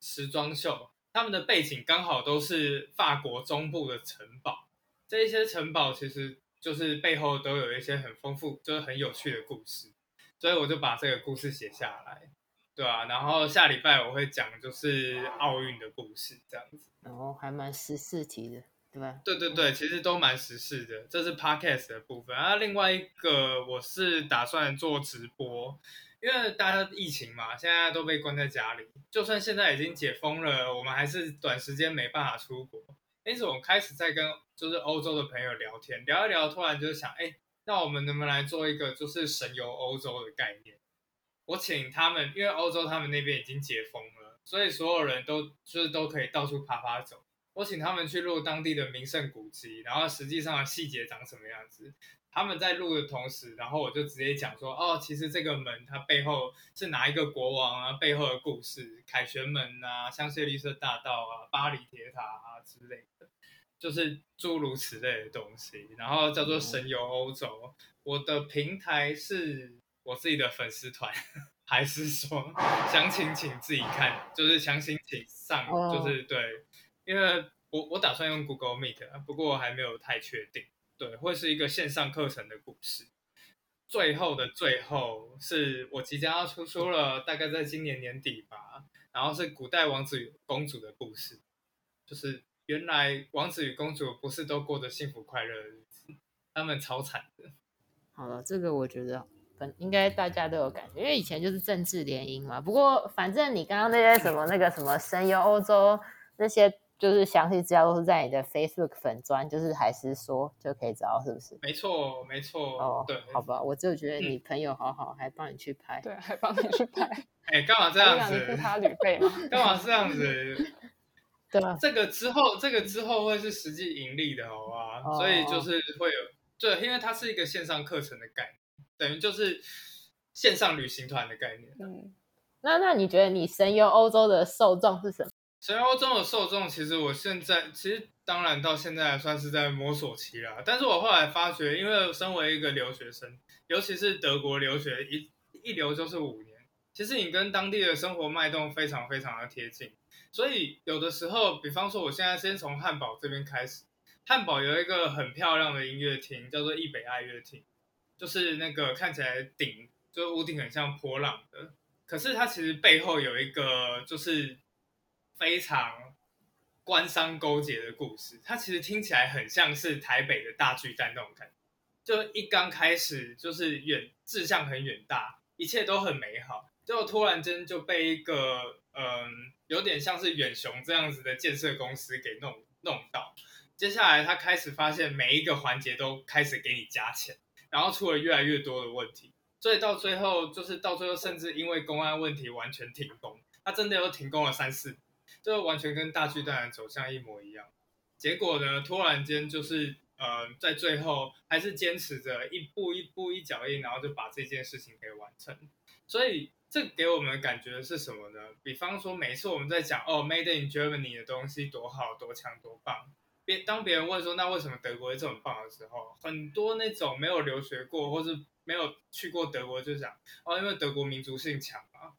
时装秀，他们的背景刚好都是法国中部的城堡。这一些城堡其实就是背后都有一些很丰富，就是很有趣的故事，所以我就把这个故事写下来，对啊，然后下礼拜我会讲就是奥运的故事，这样子。
然后还蛮时事题的，对吧？
对对对，其实都蛮时事的。这是 podcast 的部分啊。另外一个我是打算做直播，因为大家疫情嘛，现在都被关在家里，就算现在已经解封了，我们还是短时间没办法出国。因此，我开始在跟就是欧洲的朋友聊天，聊一聊，突然就想，哎，那我们能不能来做一个就是神游欧洲的概念？我请他们，因为欧洲他们那边已经解封了，所以所有人都就是都可以到处爬爬走。我请他们去录当地的名胜古迹，然后实际上的细节长什么样子。他们在录的同时，然后我就直接讲说，哦，其实这个门它背后是哪一个国王啊，背后的故事，凯旋门啊，香榭丽舍大道啊，巴黎铁塔啊之类的，就是诸如此类的东西。然后叫做神游欧洲，嗯、我的平台是我自己的粉丝团，还是说详情请自己看，就是详情请上，就是对，因为我我打算用 Google Meet，不过我还没有太确定。对，会是一个线上课程的故事。最后的最后，是我即将要出书了，大概在今年年底吧。然后是古代王子与公主的故事，就是原来王子与公主不是都过着幸福快乐的日子，他们超惨的。
好了，这个我觉得本应该大家都有感觉，因为以前就是政治联姻嘛。不过反正你刚刚那些什么那个什么神游欧洲那些。就是详细资料都是在你的 Facebook 粉砖，就是还是说就可以找到，是不是？
没错，没错。
哦，
对，
好吧，我就觉得你朋友好好，嗯、还帮你去拍，
对，还帮你去拍。
哎、欸，干嘛这样子？
你付他旅费吗？
干嘛这样子？
对吧？
这个之后，这个之后会是实际盈利的，好吧？哦、所以就是会有，对，因为它是一个线上课程的概念，等于就是线上旅行团的概念。
嗯，那那你觉得你神游欧洲的受众是什么？
神游欧洲的受众，其实我现在其实当然到现在还算是在摸索期啦。但是我后来发觉，因为身为一个留学生，尤其是德国留学，一一留就是五年，其实你跟当地的生活脉动非常非常的贴近。所以有的时候，比方说我现在先从汉堡这边开始，汉堡有一个很漂亮的音乐厅，叫做易北爱乐厅，就是那个看起来顶就是屋顶很像波浪的，可是它其实背后有一个就是。非常官商勾结的故事，它其实听起来很像是台北的大巨蛋那种感觉。就一刚开始就是远志向很远大，一切都很美好，结果突然间就被一个嗯有点像是远雄这样子的建设公司给弄弄到。接下来他开始发现每一个环节都开始给你加钱，然后出了越来越多的问题，所以到最后就是到最后甚至因为公安问题完全停工，他真的又停工了三四。就完全跟大巨蛋的走向一模一样，结果呢，突然间就是呃，在最后还是坚持着一步一步一脚印，然后就把这件事情给完成。所以这给我们感觉是什么呢？比方说，每次我们在讲哦，Made in Germany 的东西多好多强多棒，别当别人问说那为什么德国会这么棒的时候，很多那种没有留学过或是没有去过德国就讲哦，因为德国民族性强啊，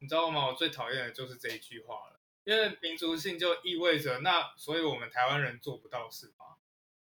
你知道吗？我最讨厌的就是这一句话了。因为民族性就意味着那，所以我们台湾人做不到是吗？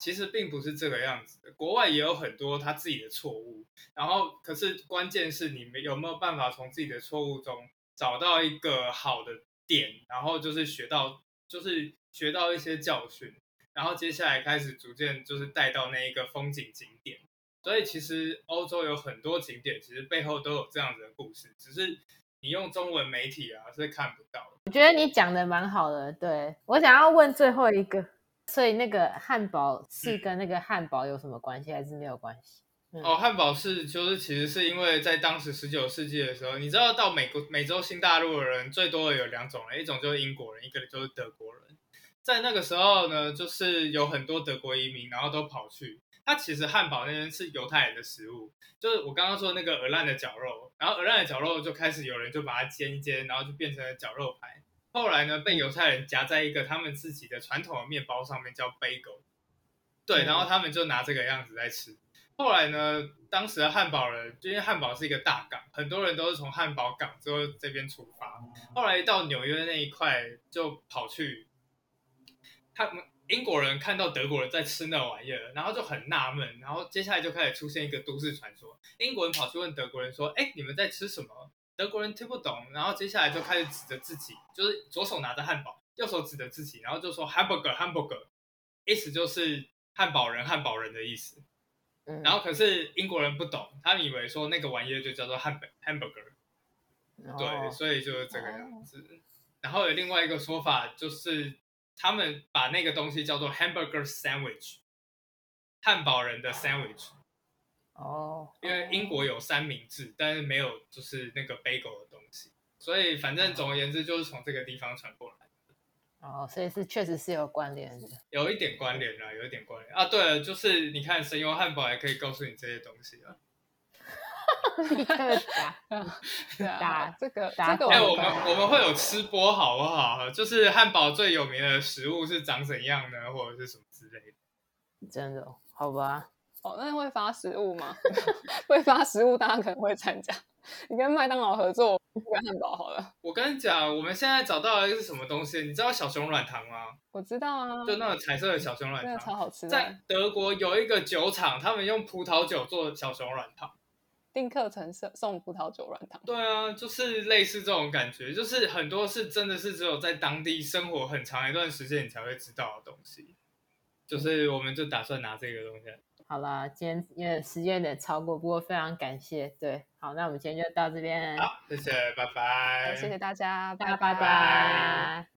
其实并不是这个样子的，国外也有很多他自己的错误，然后可是关键是你们有没有办法从自己的错误中找到一个好的点，然后就是学到，就是学到一些教训，然后接下来开始逐渐就是带到那一个风景景点。所以其实欧洲有很多景点，其实背后都有这样子的故事，只是你用中文媒体啊是看不到。
我觉得你讲的蛮好的，对，我想要问最后一个，所以那个汉堡是跟那个汉堡有什么关系，还是没有关系？嗯、
哦，汉堡是就是其实是因为在当时十九世纪的时候，你知道到美国美洲新大陆的人最多的有两种人，一种就是英国人，一个就是德国人。在那个时候呢，就是有很多德国移民，然后都跑去。它其实汉堡那边是犹太人的食物，就是我刚刚说那个鹅烂的绞肉，然后鹅烂的绞肉就开始有人就把它煎一煎，然后就变成了绞肉排。后来呢，被犹太人夹在一个他们自己的传统的面包上面，叫 bagel。对，然后他们就拿这个样子在吃。后来呢，当时的汉堡人，就因为汉堡是一个大港，很多人都是从汉堡港之后这边出发。后来到纽约那一块，就跑去他们。英国人看到德国人在吃那玩意儿，然后就很纳闷，然后接下来就开始出现一个都市传说。英国人跑去问德国人说：“哎，你们在吃什么？”德国人听不懂，然后接下来就开始指着自己，就是左手拿着汉堡，右手指着自己，然后就说 “hamburger，hamburger”，意思就是汉堡人，汉堡人的意思。然后可是英国人不懂，他们以为说那个玩意儿就叫做汉堡，hamburger。对，所以就是这个样子。然后有另外一个说法就是。他们把那个东西叫做 hamburger sandwich，汉堡人的 sandwich。
哦，
因为英国有三明治，但是没有就是那个 bagel 的东西，所以反正总而言之就是从这个地方传过来。
哦，所以是确实是有关联的，
有一点关联啦，有一点关联啊。对了，就是你看神游汉堡也可以告诉你这些东西啊。
你这个打打
这个
打
这个，
哎，我们我们会有吃播好不好？就是汉堡最有名的食物是长怎样呢？或者是什么之类的？
真的？好吧。
哦，那会发食物吗？会发食物，大家可能会参加。你跟麦当劳合作，不跟汉堡好了。
我跟你讲，我们现在找到了一个是什么东西？你知道小熊软糖吗？
我知道啊，
就那个彩色的小熊软糖，
超好吃的。
在德国有一个酒厂，他们用葡萄酒做小熊软糖。
订课程送送葡萄酒软糖，
对啊，就是类似这种感觉，就是很多是真的是只有在当地生活很长一段时间你才会知道的东西，就是我们就打算拿这个东西。
好了，今天因为时间有点超过，不过非常感谢，对，好，那我们今天就到这边，
好，谢谢，拜拜，
谢谢大家，
拜拜。拜拜。